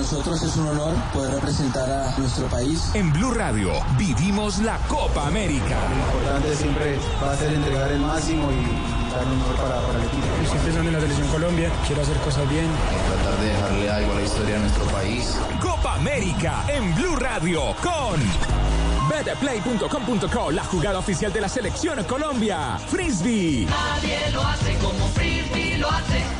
Nosotros es un honor poder representar a nuestro país. En Blue Radio vivimos la Copa América. Lo importante siempre va a ser entregar el máximo y dar lo mejor para, para el equipo. Estoy pensando en la selección Colombia, quiero hacer cosas bien. Tratar de dejarle algo a la historia de nuestro país. Copa América en Blue Radio con betplay.com.co, la jugada oficial de la selección Colombia. Frisbee. Nadie lo hace como Frisbee lo hace.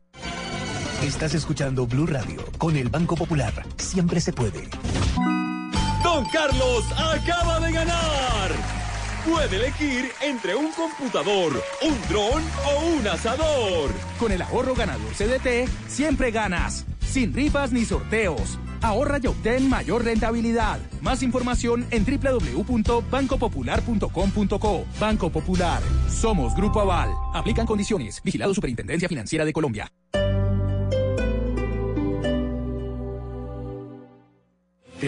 Estás escuchando Blue Radio con el Banco Popular. Siempre se puede. Don Carlos acaba de ganar. Puede elegir entre un computador, un dron o un asador. Con el ahorro ganador CDT, siempre ganas. Sin rifas ni sorteos. Ahorra y obtén mayor rentabilidad. Más información en www.bancopopular.com.co. Banco Popular. Somos Grupo Aval. Aplican condiciones. Vigilado Superintendencia Financiera de Colombia.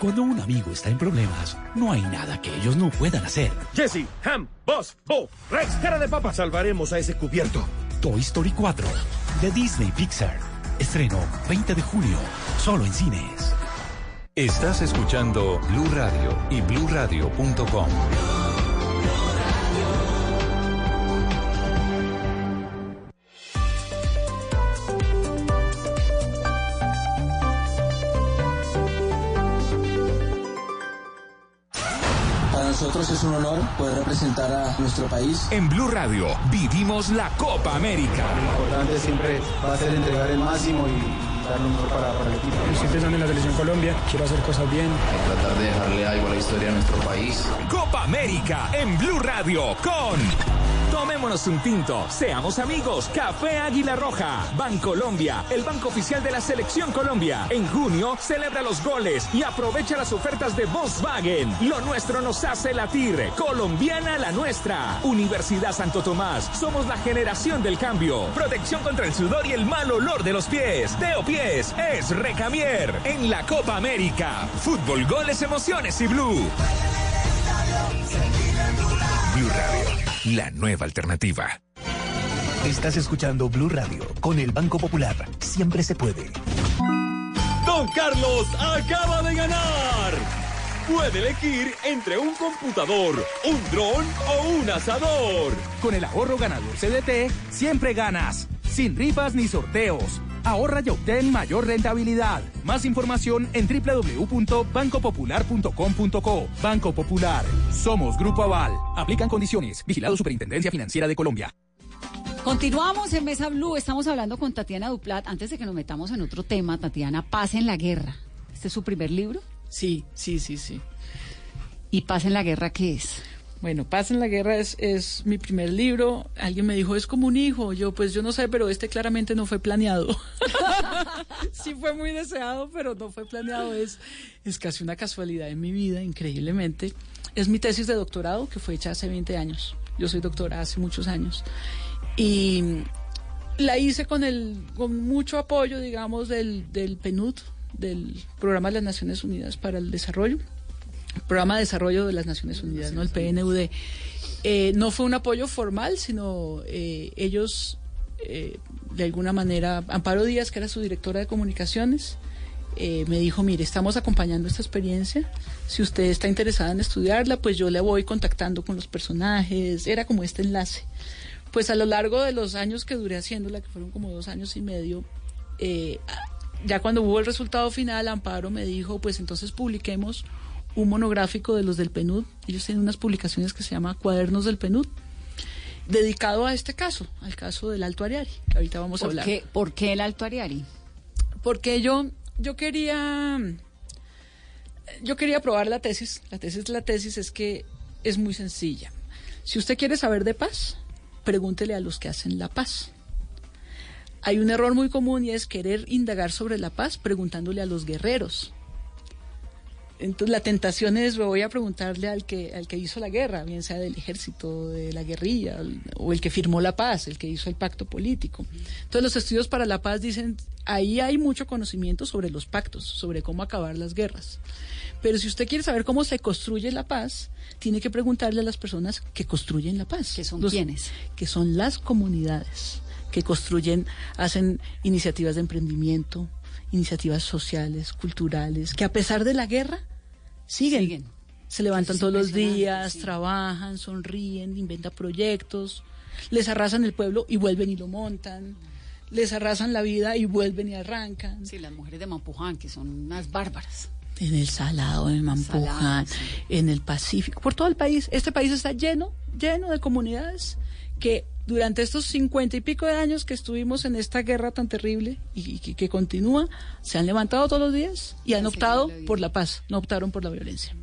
Cuando un amigo está en problemas, no hay nada que ellos no puedan hacer. Jesse, Ham, Boss, Bo, Rex, cara de papa, salvaremos a ese cubierto. Toy Story 4, de Disney Pixar. Estreno 20 de julio, solo en cines. Estás escuchando Blue Radio y bluradio.com. es un honor poder representar a nuestro país. En Blue Radio vivimos la Copa América. Lo importante siempre va a ser entregar el máximo y dar lo mejor para, para el equipo. Estoy pensando en la selección Colombia, quiero hacer cosas bien. Tratar de dejarle algo a la historia de nuestro país. Copa América en Blue Radio con Tomémonos un tinto, seamos amigos. Café Águila Roja. Bancolombia, el banco oficial de la Selección Colombia. En junio celebra los goles y aprovecha las ofertas de Volkswagen. Lo nuestro nos hace latir. Colombiana la nuestra. Universidad Santo Tomás. Somos la generación del cambio. Protección contra el sudor y el mal olor de los pies. Teo Pies es Recamier. En la Copa América. Fútbol, goles, emociones y blue. La nueva alternativa. Estás escuchando Blue Radio con el Banco Popular. Siempre se puede. Don Carlos acaba de ganar. Puede elegir entre un computador, un dron o un asador. Con el ahorro ganador CDT, siempre ganas. Sin rifas ni sorteos. Ahorra y obtén mayor rentabilidad. Más información en www.bancopopular.com.co. Banco Popular. Somos Grupo Aval. Aplican condiciones. Vigilado Superintendencia Financiera de Colombia. Continuamos en Mesa Blue, estamos hablando con Tatiana Duplat. Antes de que nos metamos en otro tema, Tatiana, Paz en la Guerra. ¿Este es su primer libro? Sí, sí, sí, sí. ¿Y Paz en la Guerra qué es? Bueno, Paz en la Guerra es, es mi primer libro. Alguien me dijo, es como un hijo. Yo, pues yo no sé, pero este claramente no fue planeado. sí fue muy deseado, pero no fue planeado. Es, es casi una casualidad en mi vida, increíblemente. Es mi tesis de doctorado que fue hecha hace 20 años. Yo soy doctora hace muchos años. Y la hice con, el, con mucho apoyo, digamos, del, del PNUD, del Programa de las Naciones Unidas para el Desarrollo, Programa de Desarrollo de las Naciones Unidas, ¿no? El PNUD. Eh, no fue un apoyo formal, sino eh, ellos, eh, de alguna manera, Amparo Díaz, que era su directora de comunicaciones, eh, me dijo, mire, estamos acompañando esta experiencia, si usted está interesada en estudiarla, pues yo le voy contactando con los personajes, era como este enlace. Pues a lo largo de los años que duré haciéndola, que fueron como dos años y medio, eh, ya cuando hubo el resultado final, Amparo me dijo, pues entonces publiquemos un monográfico de los del PNUD. Ellos tienen unas publicaciones que se llama Cuadernos del PNUD, dedicado a este caso, al caso del Alto Ariari, que ahorita vamos a ¿Por hablar. qué, ¿Por qué el Alto Ariari? Porque yo, yo quería, yo quería probar la tesis. La tesis, la tesis es que es muy sencilla. Si usted quiere saber de paz, pregúntele a los que hacen la paz. Hay un error muy común y es querer indagar sobre la paz preguntándole a los guerreros. Entonces la tentación es, voy a preguntarle al que, al que hizo la guerra, bien sea del ejército, de la guerrilla, o el que firmó la paz, el que hizo el pacto político. Entonces los estudios para la paz dicen, ahí hay mucho conocimiento sobre los pactos, sobre cómo acabar las guerras. Pero si usted quiere saber cómo se construye la paz, tiene que preguntarle a las personas que construyen la paz. ¿Que son Los- quiénes? Que son las comunidades que construyen, hacen iniciativas de emprendimiento, iniciativas sociales, culturales, que a pesar de la guerra siguen. Se levantan es todos los días, sí. trabajan, sonríen, inventan proyectos, les arrasan el pueblo y vuelven y lo montan, les arrasan la vida y vuelven y arrancan. Sí, las mujeres de Mampuján, que son unas bárbaras. En el Salado, en el Mampuján, Salado, en el Pacífico, por todo el país. Este país está lleno, lleno de comunidades que durante estos cincuenta y pico de años que estuvimos en esta guerra tan terrible y, que continúa, se han levantado todos los días y han optado por la paz, no optaron por la violencia.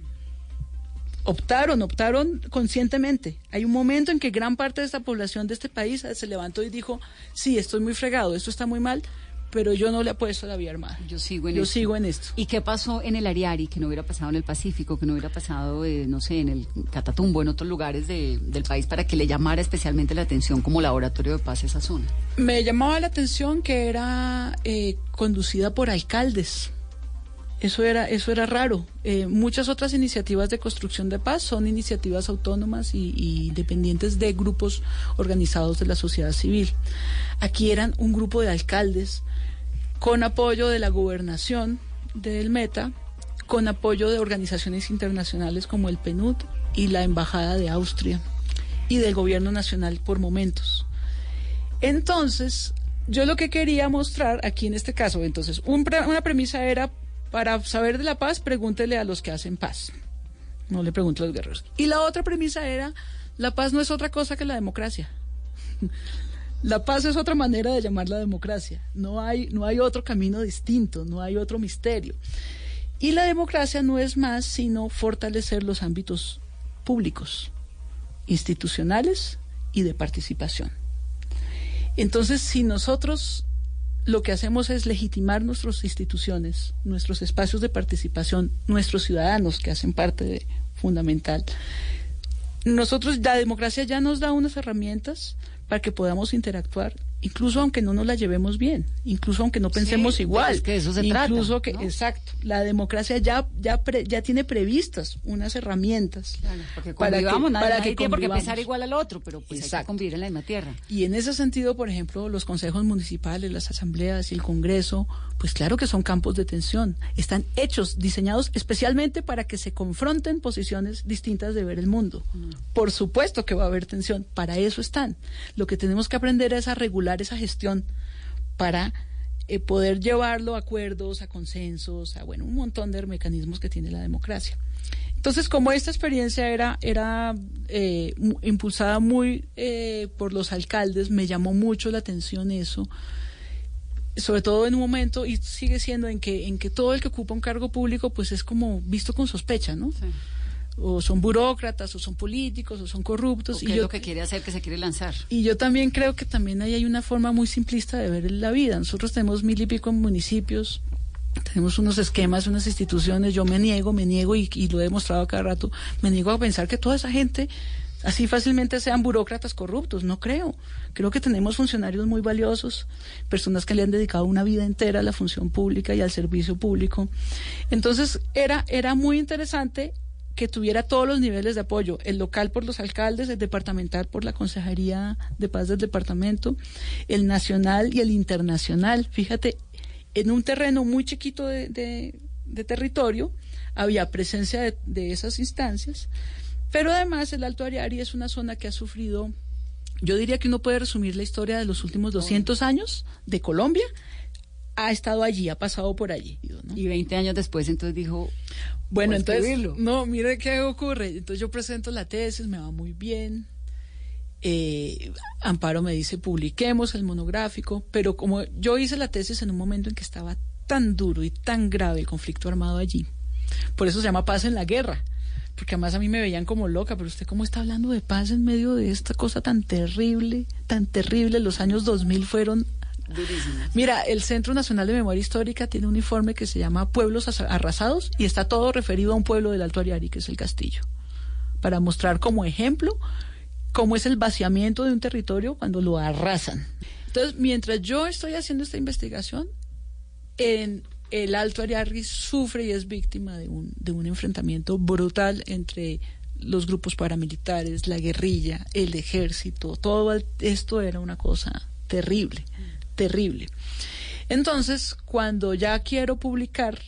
Optaron, optaron conscientemente. Hay un momento en que gran parte de esta población de este país se levantó y dijo, sí, estoy muy fregado, esto está muy mal, pero yo no le apuesto a la vía armada. Yo sigo en Yo esto. sigo en esto. ¿Y qué pasó en el Ariari que no hubiera pasado en el Pacífico, que no hubiera pasado, eh, no sé, en el Catatumbo, en otros lugares de- del país para que le llamara especialmente la atención como laboratorio de paz esa zona? Me llamaba la atención que era eh, conducida por alcaldes. Eso era, eso era raro. Eh, muchas otras iniciativas de construcción de paz son iniciativas autónomas y, y independientes de grupos organizados de la sociedad civil. Aquí eran un grupo de alcaldes con apoyo de la gobernación del Meta, con apoyo de organizaciones internacionales como el PNUD y la Embajada de Austria y del gobierno nacional por momentos. Entonces, yo lo que quería mostrar aquí en este caso, entonces, una premisa era, para saber de la paz, pregúntele a los que hacen paz. No le pregunte a los guerreros. Y la otra premisa era, la paz no es otra cosa que la democracia. La paz es otra manera de llamar la democracia. No hay, no hay otro camino distinto, no hay otro misterio. Y la democracia no es más sino fortalecer los ámbitos públicos, institucionales y de participación. Entonces, si nosotros lo que hacemos es legitimar nuestras instituciones, nuestros espacios de participación, nuestros ciudadanos que hacen parte de fundamental, nosotros, la democracia ya nos da unas herramientas para que podamos interactuar, incluso aunque no nos la llevemos bien, incluso aunque no pensemos Sí, igual. es que eso se trata, incluso que, ¿no? exacto, la democracia ya, ya, pre- ya tiene previstas unas herramientas Porque para que, nadie, para que pensar igual al otro, pero pues hay que Exacto. convivir en la misma tierra. Y en ese sentido, por ejemplo, los consejos municipales, las asambleas y el Congreso, pues claro que son campos de tensión. Están hechos, diseñados especialmente para que se confronten posiciones distintas de ver el mundo. Por supuesto que va a haber tensión, para eso están. Lo que tenemos que aprender es a regular esa gestión para eh, poder llevarlo a acuerdos, a consensos, a bueno, un montón de mecanismos que tiene la democracia. Entonces, como esta experiencia era, era eh, impulsada muy eh, por los alcaldes, me llamó mucho la atención eso, sobre todo en un momento, y sigue siendo en que, en que todo el que ocupa un cargo público, pues es como visto con sospecha, ¿no? O son burócratas, o son políticos, o son corruptos. ¿O qué y es yo lo que quiere hacer, que se quiere lanzar? y yo también creo que también ahí hay una forma muy simplista de ver la vida. Nosotros tenemos mil y pico municipios, tenemos unos esquemas, unas instituciones. Yo me niego, me niego y, y lo he demostrado cada rato. Me niego a pensar que toda esa gente así fácilmente sean burócratas corruptos. No creo. Creo que tenemos funcionarios muy valiosos, personas que le han dedicado una vida entera a la función pública y al servicio público. Entonces era, era muy interesante que tuviera todos los niveles de apoyo, el local por los alcaldes, el departamental por la Consejería de Paz del departamento, el nacional y el internacional. Fíjate, en un terreno muy chiquito de, de- de territorio había presencia de, de esas instancias, pero además el Alto Ariari es una zona que ha sufrido, yo diría que uno puede resumir la historia de los últimos 200 años de Colombia, ha estado allí, ha pasado por allí. Y 20 años después, entonces dijo. Bueno, "Voy a entonces, escribirlo". no, mire qué ocurre. Entonces yo presento la tesis, me va muy bien. Eh, Amparo me dice, publiquemos el monográfico, pero como yo hice la tesis en un momento en que estaba tan duro y tan grave el conflicto armado allí, por eso se llama paz en la guerra, porque además a mí me veían como loca, pero usted cómo está hablando de paz en medio de esta cosa tan terrible, tan terrible, los años 2000 fueron Mira, el Centro Nacional de Memoria Histórica tiene un informe que se llama Pueblos Asa- Arrasados y está todo referido a un pueblo del Alto Ariari, que es el Castillo, para mostrar como ejemplo cómo es el vaciamiento de un territorio cuando lo arrasan. Entonces, mientras yo estoy haciendo esta investigación, en el Alto Ariari sufre y es víctima de un, de un enfrentamiento brutal entre los grupos paramilitares, la guerrilla, el ejército, todo esto era una cosa terrible, terrible. Entonces, cuando ya quiero publicar,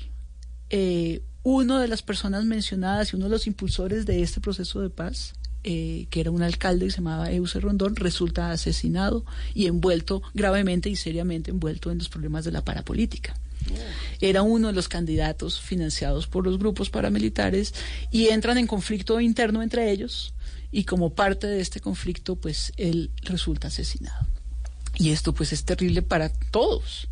eh, uno de las personas mencionadas y uno de los impulsores de este proceso de paz, eh, que era un alcalde que se llamaba Euse Rondón, resulta asesinado y envuelto gravemente y seriamente envuelto en los problemas de la parapolítica. Era uno de los candidatos financiados por los grupos paramilitares y entran en conflicto interno entre ellos y como parte de este conflicto pues él resulta asesinado. Y esto pues es terrible para todos,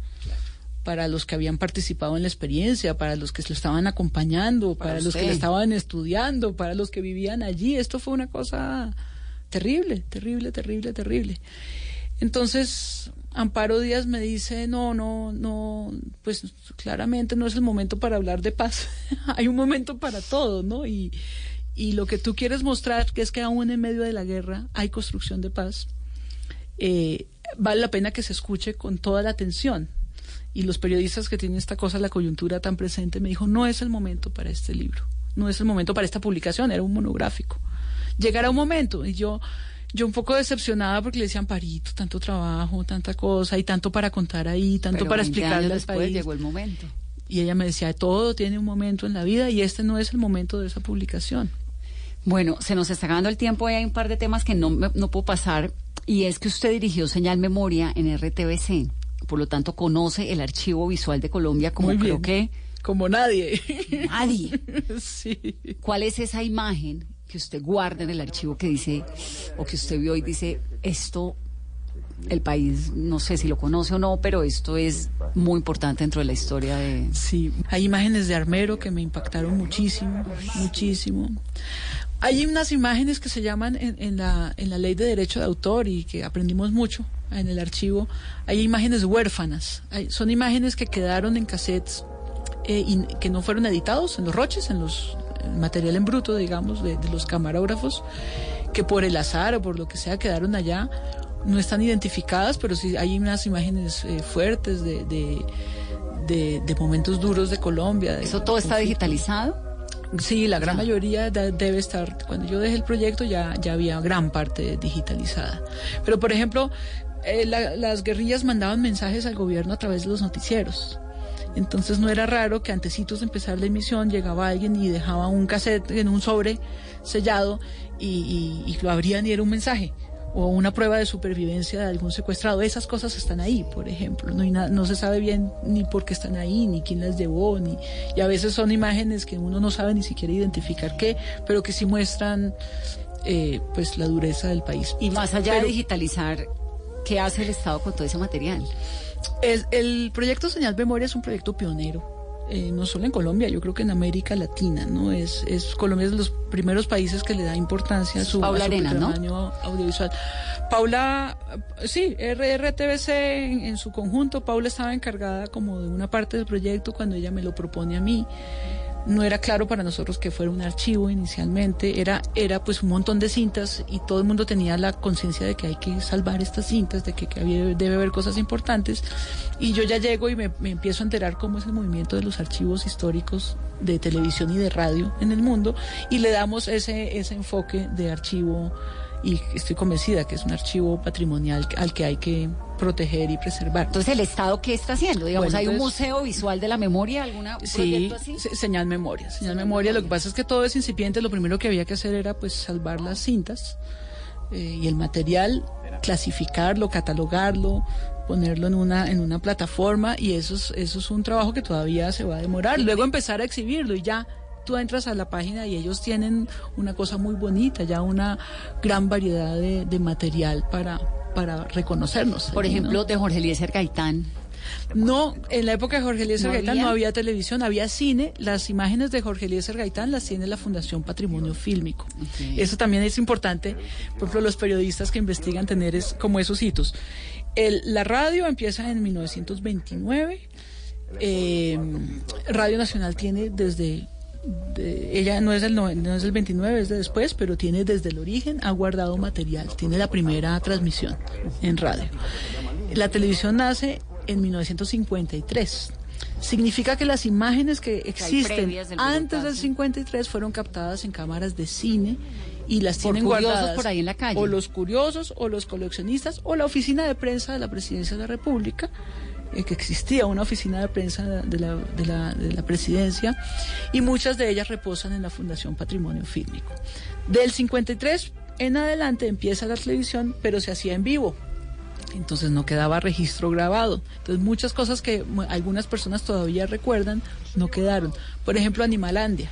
para los que habían participado en la experiencia, para los que se lo estaban acompañando, para, Para los que le estaban estudiando, para los que vivían allí. Esto fue una cosa terrible, terrible, terrible, terrible. Entonces, Amparo Díaz me dice, no, no, no, pues claramente no es el momento para hablar de paz. Hay un momento para todo, ¿no? Y, y lo que tú quieres mostrar, que es que aún en medio de la guerra hay construcción de paz, eh, vale la pena que se escuche con toda la atención. Y los periodistas que tienen esta cosa, la coyuntura tan presente, me dijo, no es el momento para este libro, no es el momento para esta publicación, era un monográfico. Llegará un momento, y yo, yo un poco decepcionada porque le decían, Parito, tanto trabajo, tanta cosa, y tanto para contar ahí, tanto Pero para 20 explicarle al después país. llegó el momento. Y ella me decía, todo tiene un momento en la vida y este no es el momento de esa publicación. Bueno, se nos está acabando el tiempo y hay un par de temas que no, me- no puedo pasar. Y es que usted dirigió Señal Memoria en RTBC. Por lo tanto, conoce el archivo visual de Colombia como creo que Como nadie. nadie. sí. ¿Cuál es esa imagen que usted guarda en el archivo que dice, o que usted vio y dice, esto, el país, no sé si lo conoce o no, pero esto es muy importante dentro de la historia de... Sí, hay imágenes de Armero que me impactaron muchísimo, muchísimo. Hay unas imágenes que se llaman en, en la, en la ley de derecho de autor y que aprendimos mucho en el archivo. Hay imágenes huérfanas. Hay- son imágenes que quedaron en cassettes eh, y que no fueron editados en los roches, en los material en bruto, digamos, de, de los camarógrafos, que por el azar o por lo que sea quedaron allá. No están identificadas, pero sí hay unas imágenes eh, fuertes de, de, de- de momentos duros de Colombia. ¿Eso todo está digitalizado? Sí, la gran mayoría da- debe estar. Cuando yo dejé el proyecto ya, ya había gran parte digitalizada. Pero, por ejemplo, eh, la- las guerrillas mandaban mensajes al gobierno a través de los noticieros. Entonces no era raro que antecitos de empezar la emisión llegaba alguien y dejaba un cassette en un sobre sellado y, y- y lo abrían y era un mensaje. O una prueba de supervivencia de algún secuestrado. Esas cosas están ahí, por ejemplo. No, hay na- no se sabe bien ni por qué están ahí, ni quién las llevó, ni y a veces son imágenes que uno no sabe ni siquiera identificar qué, pero que sí muestran eh, pues la dureza del país. Y más allá Pero- de digitalizar, ¿qué hace el Estado con todo ese material? Es- el proyecto Señal Memoria es un proyecto pionero. Eh, no solo en Colombia, yo creo que en América Latina, ¿no? Es, es Colombia es de los primeros países que le da importancia a su, Paula a su Arenas, ¿no? audiovisual. Paula, sí, RRTBC en, en su conjunto, Paula estaba encargada como de una parte del proyecto cuando ella me lo propone a mí. No era claro para nosotros que fuera un archivo inicialmente, era, era pues un montón de cintas y todo el mundo tenía la conciencia de que hay que salvar estas cintas, de que, debe haber cosas importantes. Y yo ya llego y me, me empiezo a enterar cómo es el movimiento de los archivos históricos de televisión y de radio en el mundo y le damos ese, ese enfoque de archivo y estoy convencida que es un archivo patrimonial al que hay que proteger y preservar. Entonces, ¿el Estado qué está haciendo? Digamos, Bueno, ¿hay un entonces- museo visual de la memoria? ¿Alguna Sí, proyecto así? se- señal memoria, señal memoria. Lo que pasa es que todo es incipiente. Lo primero que había que hacer era pues salvar las cintas eh, y el material, clasificarlo, catalogarlo, ponerlo en una en una plataforma y eso es eso es un trabajo que todavía se va a demorar. Luego empezar a exhibirlo y ya tú entras a la página y ellos tienen una cosa muy bonita, ya una gran variedad de, de material para para reconocernos. Por allí, ¿no? ejemplo, de Jorge Eliezer Gaitán. No, en la época de Jorge Eliezer ¿No Gaitán había? no había televisión, había cine. Las imágenes de Jorge Eliezer Gaitán las tiene la Fundación Patrimonio Fílmico. Eso también es importante, por ejemplo, los periodistas que investigan tener es, como esos hitos. El- la radio empieza en 1929. eh, radio Nacional tiene desde de- ella no es, el, no, no es el 29, es de después, pero tiene desde el origen, ha guardado material, tiene la primera transmisión en radio. La televisión nace en 1953. Significa que las imágenes que existen del antes del 53 fueron captadas en cámaras de cine y las Por tienen guardadas por ahí en la calle. o los curiosos o los coleccionistas o la oficina de prensa de la Presidencia de la República que existía una oficina de prensa de la, de, la, de la presidencia y muchas de ellas reposan en la Fundación Patrimonio Fílmico. Del 53 en adelante empieza la televisión, pero se hacía en vivo. Entonces no quedaba registro grabado. Entonces muchas cosas que algunas personas todavía recuerdan no quedaron. Por ejemplo, Animalandia.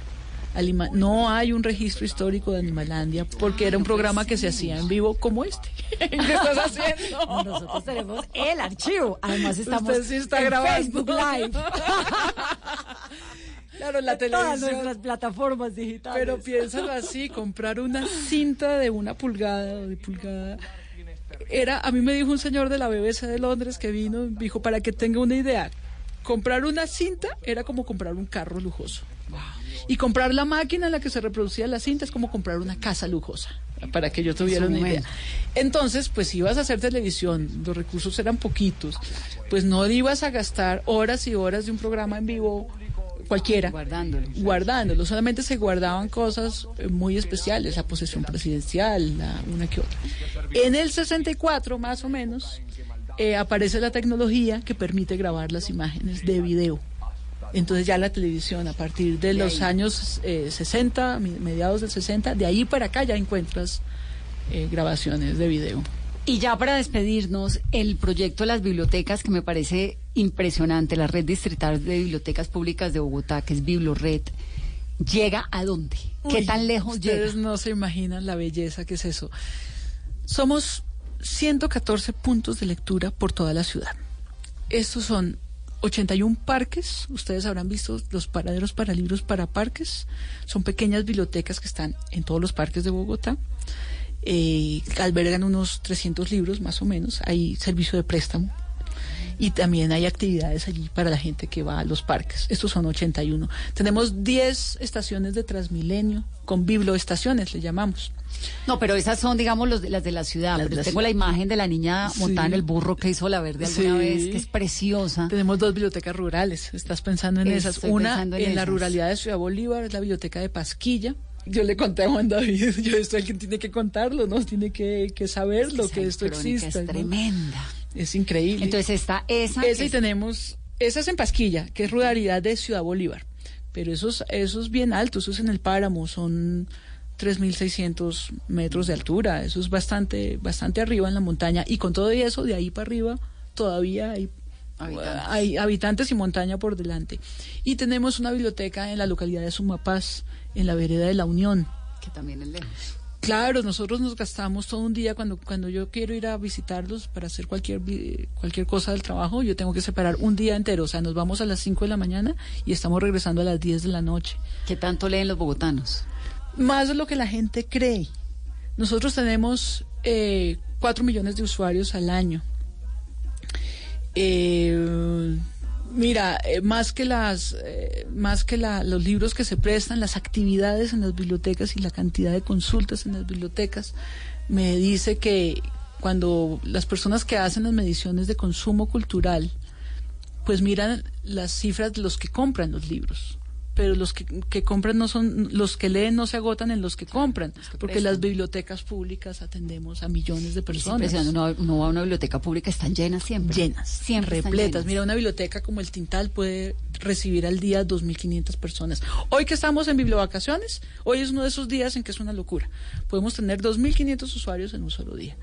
Alima- no hay un registro histórico de Animalandia porque era un programa que se hacía en vivo como este. ¿Qué estás haciendo? Nosotros tenemos el archivo. Además estamos Usted sí está en grabando. Facebook Live. Claro, la En todas televisión. nuestras plataformas digitales. Pero piénsalo así, comprar una cinta de una pulgada o de pulgada. Era, a mí me dijo un señor de la BBC de Londres que vino, dijo, para que tenga una idea, comprar una cinta era como comprar un carro lujoso. Y comprar la máquina en la que se reproducía la cinta es como comprar una casa lujosa, para que yo tuviera una idea. Entonces, pues si ibas a hacer televisión, los recursos eran poquitos, pues no ibas a gastar horas y horas de un programa en vivo cualquiera. Guardándolo. Guardándolo. Solamente se guardaban cosas eh, muy especiales, la posesión presidencial, la, una que otra. En el 64, más o menos, eh, aparece la tecnología que permite grabar las imágenes de video. Entonces ya la televisión, a partir de De los ahí. años eh, 60, mi- mediados del 60, de ahí para acá ya encuentras eh, grabaciones de video. Y ya para despedirnos, el proyecto de las bibliotecas, que me parece impresionante, la red distrital de bibliotecas públicas de Bogotá, que es Biblored, ¿llega a dónde? ¿Qué Uy, tan lejos ustedes llega? no se imaginan la belleza que es eso. Somos 114 puntos de lectura por toda la ciudad. Estos son 81 parques. Ustedes habrán visto los paraderos para libros para parques. Son pequeñas bibliotecas que están en todos los parques de Bogotá. Eh, albergan unos 300 libros más o menos. Hay servicio de préstamo. Y también hay actividades allí para la gente que va a los parques. Estos son 81. Tenemos 10 estaciones de Transmilenio, con biblioestaciones le llamamos. No, pero esas son, digamos, los de- las de la ciudad. Las pero de la tengo ciudad. la imagen de la niña montada en el burro que hizo la verde alguna Sí. vez, que es preciosa. Tenemos dos bibliotecas rurales. Estás pensando en esas. Estoy Una pensando en, en la esas. ruralidad de Ciudad Bolívar, es la biblioteca de Pasquilla. Yo le conté a Juan David, yo esto alguien tiene que contarlo, ¿no? Tiene que, que saber lo que esto existe. es ¿no? tremenda. Es increíble. Entonces está esa. Esa y es- tenemos, esa es en Pasquilla, que es ruralidad de Ciudad Bolívar. Pero esos, esos bien altos, esos en el páramo, son 3.600 metros de altura. Eso es bastante, bastante arriba en la montaña. Y con todo eso, de ahí para arriba, todavía hay Habitantes. hay habitantes y montaña por delante. Y tenemos una biblioteca en la localidad de Sumapaz, en la vereda de la Unión. Que también es lejos. Claro, nosotros nos gastamos todo un día cuando, cuando yo quiero ir a visitarlos para hacer cualquier, cualquier cosa del trabajo, yo tengo que separar un día entero. O sea, nos vamos a las 5 de la mañana y estamos regresando a las 10 de la noche. ¿Qué tanto leen los bogotanos? Más de lo que la gente cree. Nosotros tenemos eh, 4 millones de usuarios al año. Eh, mira, eh, más que las, eh, más que la- los libros que se prestan, las actividades en las bibliotecas y la cantidad de consultas en las bibliotecas, me dice que cuando las personas que hacen las mediciones de consumo cultural, pues miran las cifras de los que compran los libros. Pero los que, que compran no son, los que leen no se agotan en los que compran, porque las bibliotecas públicas atendemos a millones de personas. uno, uno va a una biblioteca pública, están llenas siempre. Llenas, Siempre repletas. llenas. Mira, una biblioteca como el Tintal puede recibir al día 2.500 personas. Hoy que estamos en bibliovacaciones, hoy es uno de esos días en que es una locura. Podemos tener 2.500 usuarios en un solo día.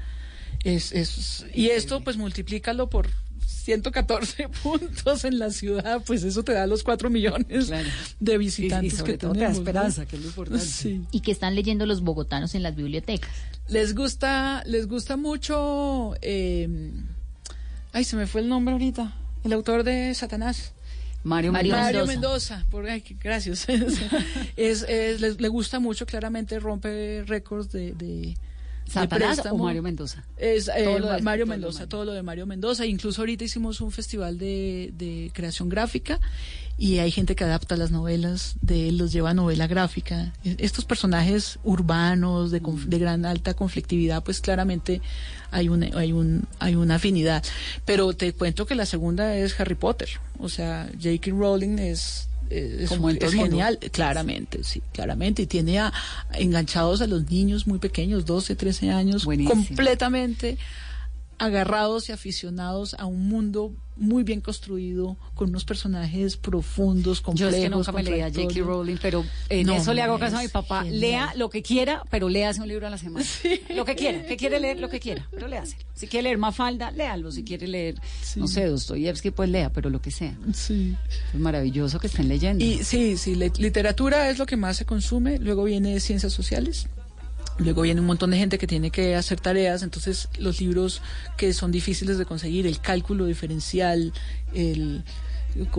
Es, es, y esto, pues, multiplícalo por 114 puntos en la ciudad, pues eso te da los 4 millones de visitantes Y- y sobre que todo te da tenemos. ¿no? esperanza, que es lo importante. Sí. Y que están leyendo los bogotanos en las bibliotecas. Les gusta, les gusta mucho. eh, ay, se me fue el nombre ahorita. El autor de Satanás. Mario, Mario Mario Mendoza. Mendoza. por, ay, qué- gracias. es, es- les- le gusta mucho, claramente rompe récords de ¿Satanás o. Mario Mendoza? Es, eh, Todo lo de- Mario todo Mendoza, todo lo de Mario Mendoza. Incluso ahorita hicimos un festival de, de creación gráfica y hay gente que adapta las novelas de él, los lleva a novela gráfica. E- Estos personajes urbanos de, Mm. de gran alta conflictividad, pues claramente hay un, hay un hay una afinidad. Pero te cuento que la segunda es Harry Potter. O sea, J.K. Rowling es es, Como en todo es genial, claramente, sí, claramente. Y tiene a- enganchados a los niños muy pequeños, 12, 13 años, Buenísimo. completamente agarrados y aficionados a un mundo muy bien construido, con unos personajes profundos, Yo complejos. es que nunca me leía J.K. Rowling, pero en No, eso le hago caso a mi papá. genial. Lea lo que quiera, pero léase un libro a la semana. Lo que quiera, que quiere leer lo que quiera, pero léase. Si quiere leer Mafalda, léalo. Si quiere leer, no sé, Dostoyevsky, pues lea, pero lo que sea. Sí. Es maravilloso que estén leyendo. Y sí, sí, literatura es lo que más se consume, luego viene ciencias sociales. Luego viene un montón de gente que tiene que hacer tareas, entonces los libros que son difíciles de conseguir, el cálculo diferencial, el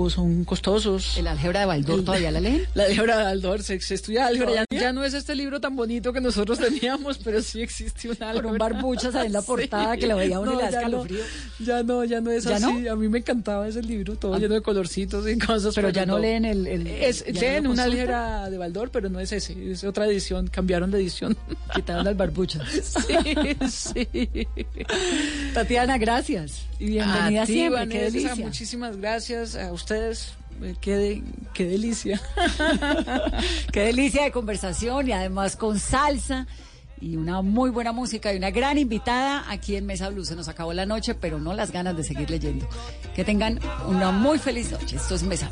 son costosos. ¿El álgebra de Baldor todavía la leen? La álgebra de Baldor, se, se estudia álgebra. Ya, no es este libro tan bonito que nosotros teníamos, pero sí existe un álgebra. Con un barbuchas ahí en la portada que lo veía uno y no, escalofrío. ya no, ya no es ¿Ya así. A mí me encantaba ese libro, todo lleno de colorcitos y cosas. Pero ya no leen el- el- Es, ya no leen consultan. álgebra de Baldor, pero no es ese. Es otra edición. Cambiaron de edición. Quitaron al barbucho. Sí, sí. Tatiana, gracias. Y bienvenida A ti, siempre. Vanessa, Qué delicia. Muchísimas gracias a ustedes. Eh, Qué, qué delicia. Qué delicia de conversación y además con salsa y una muy buena música y una gran invitada aquí en Mesa Blue. Se nos acabó la noche, pero no las ganas de seguir leyendo. Que tengan una muy feliz noche. Esto es Mesa.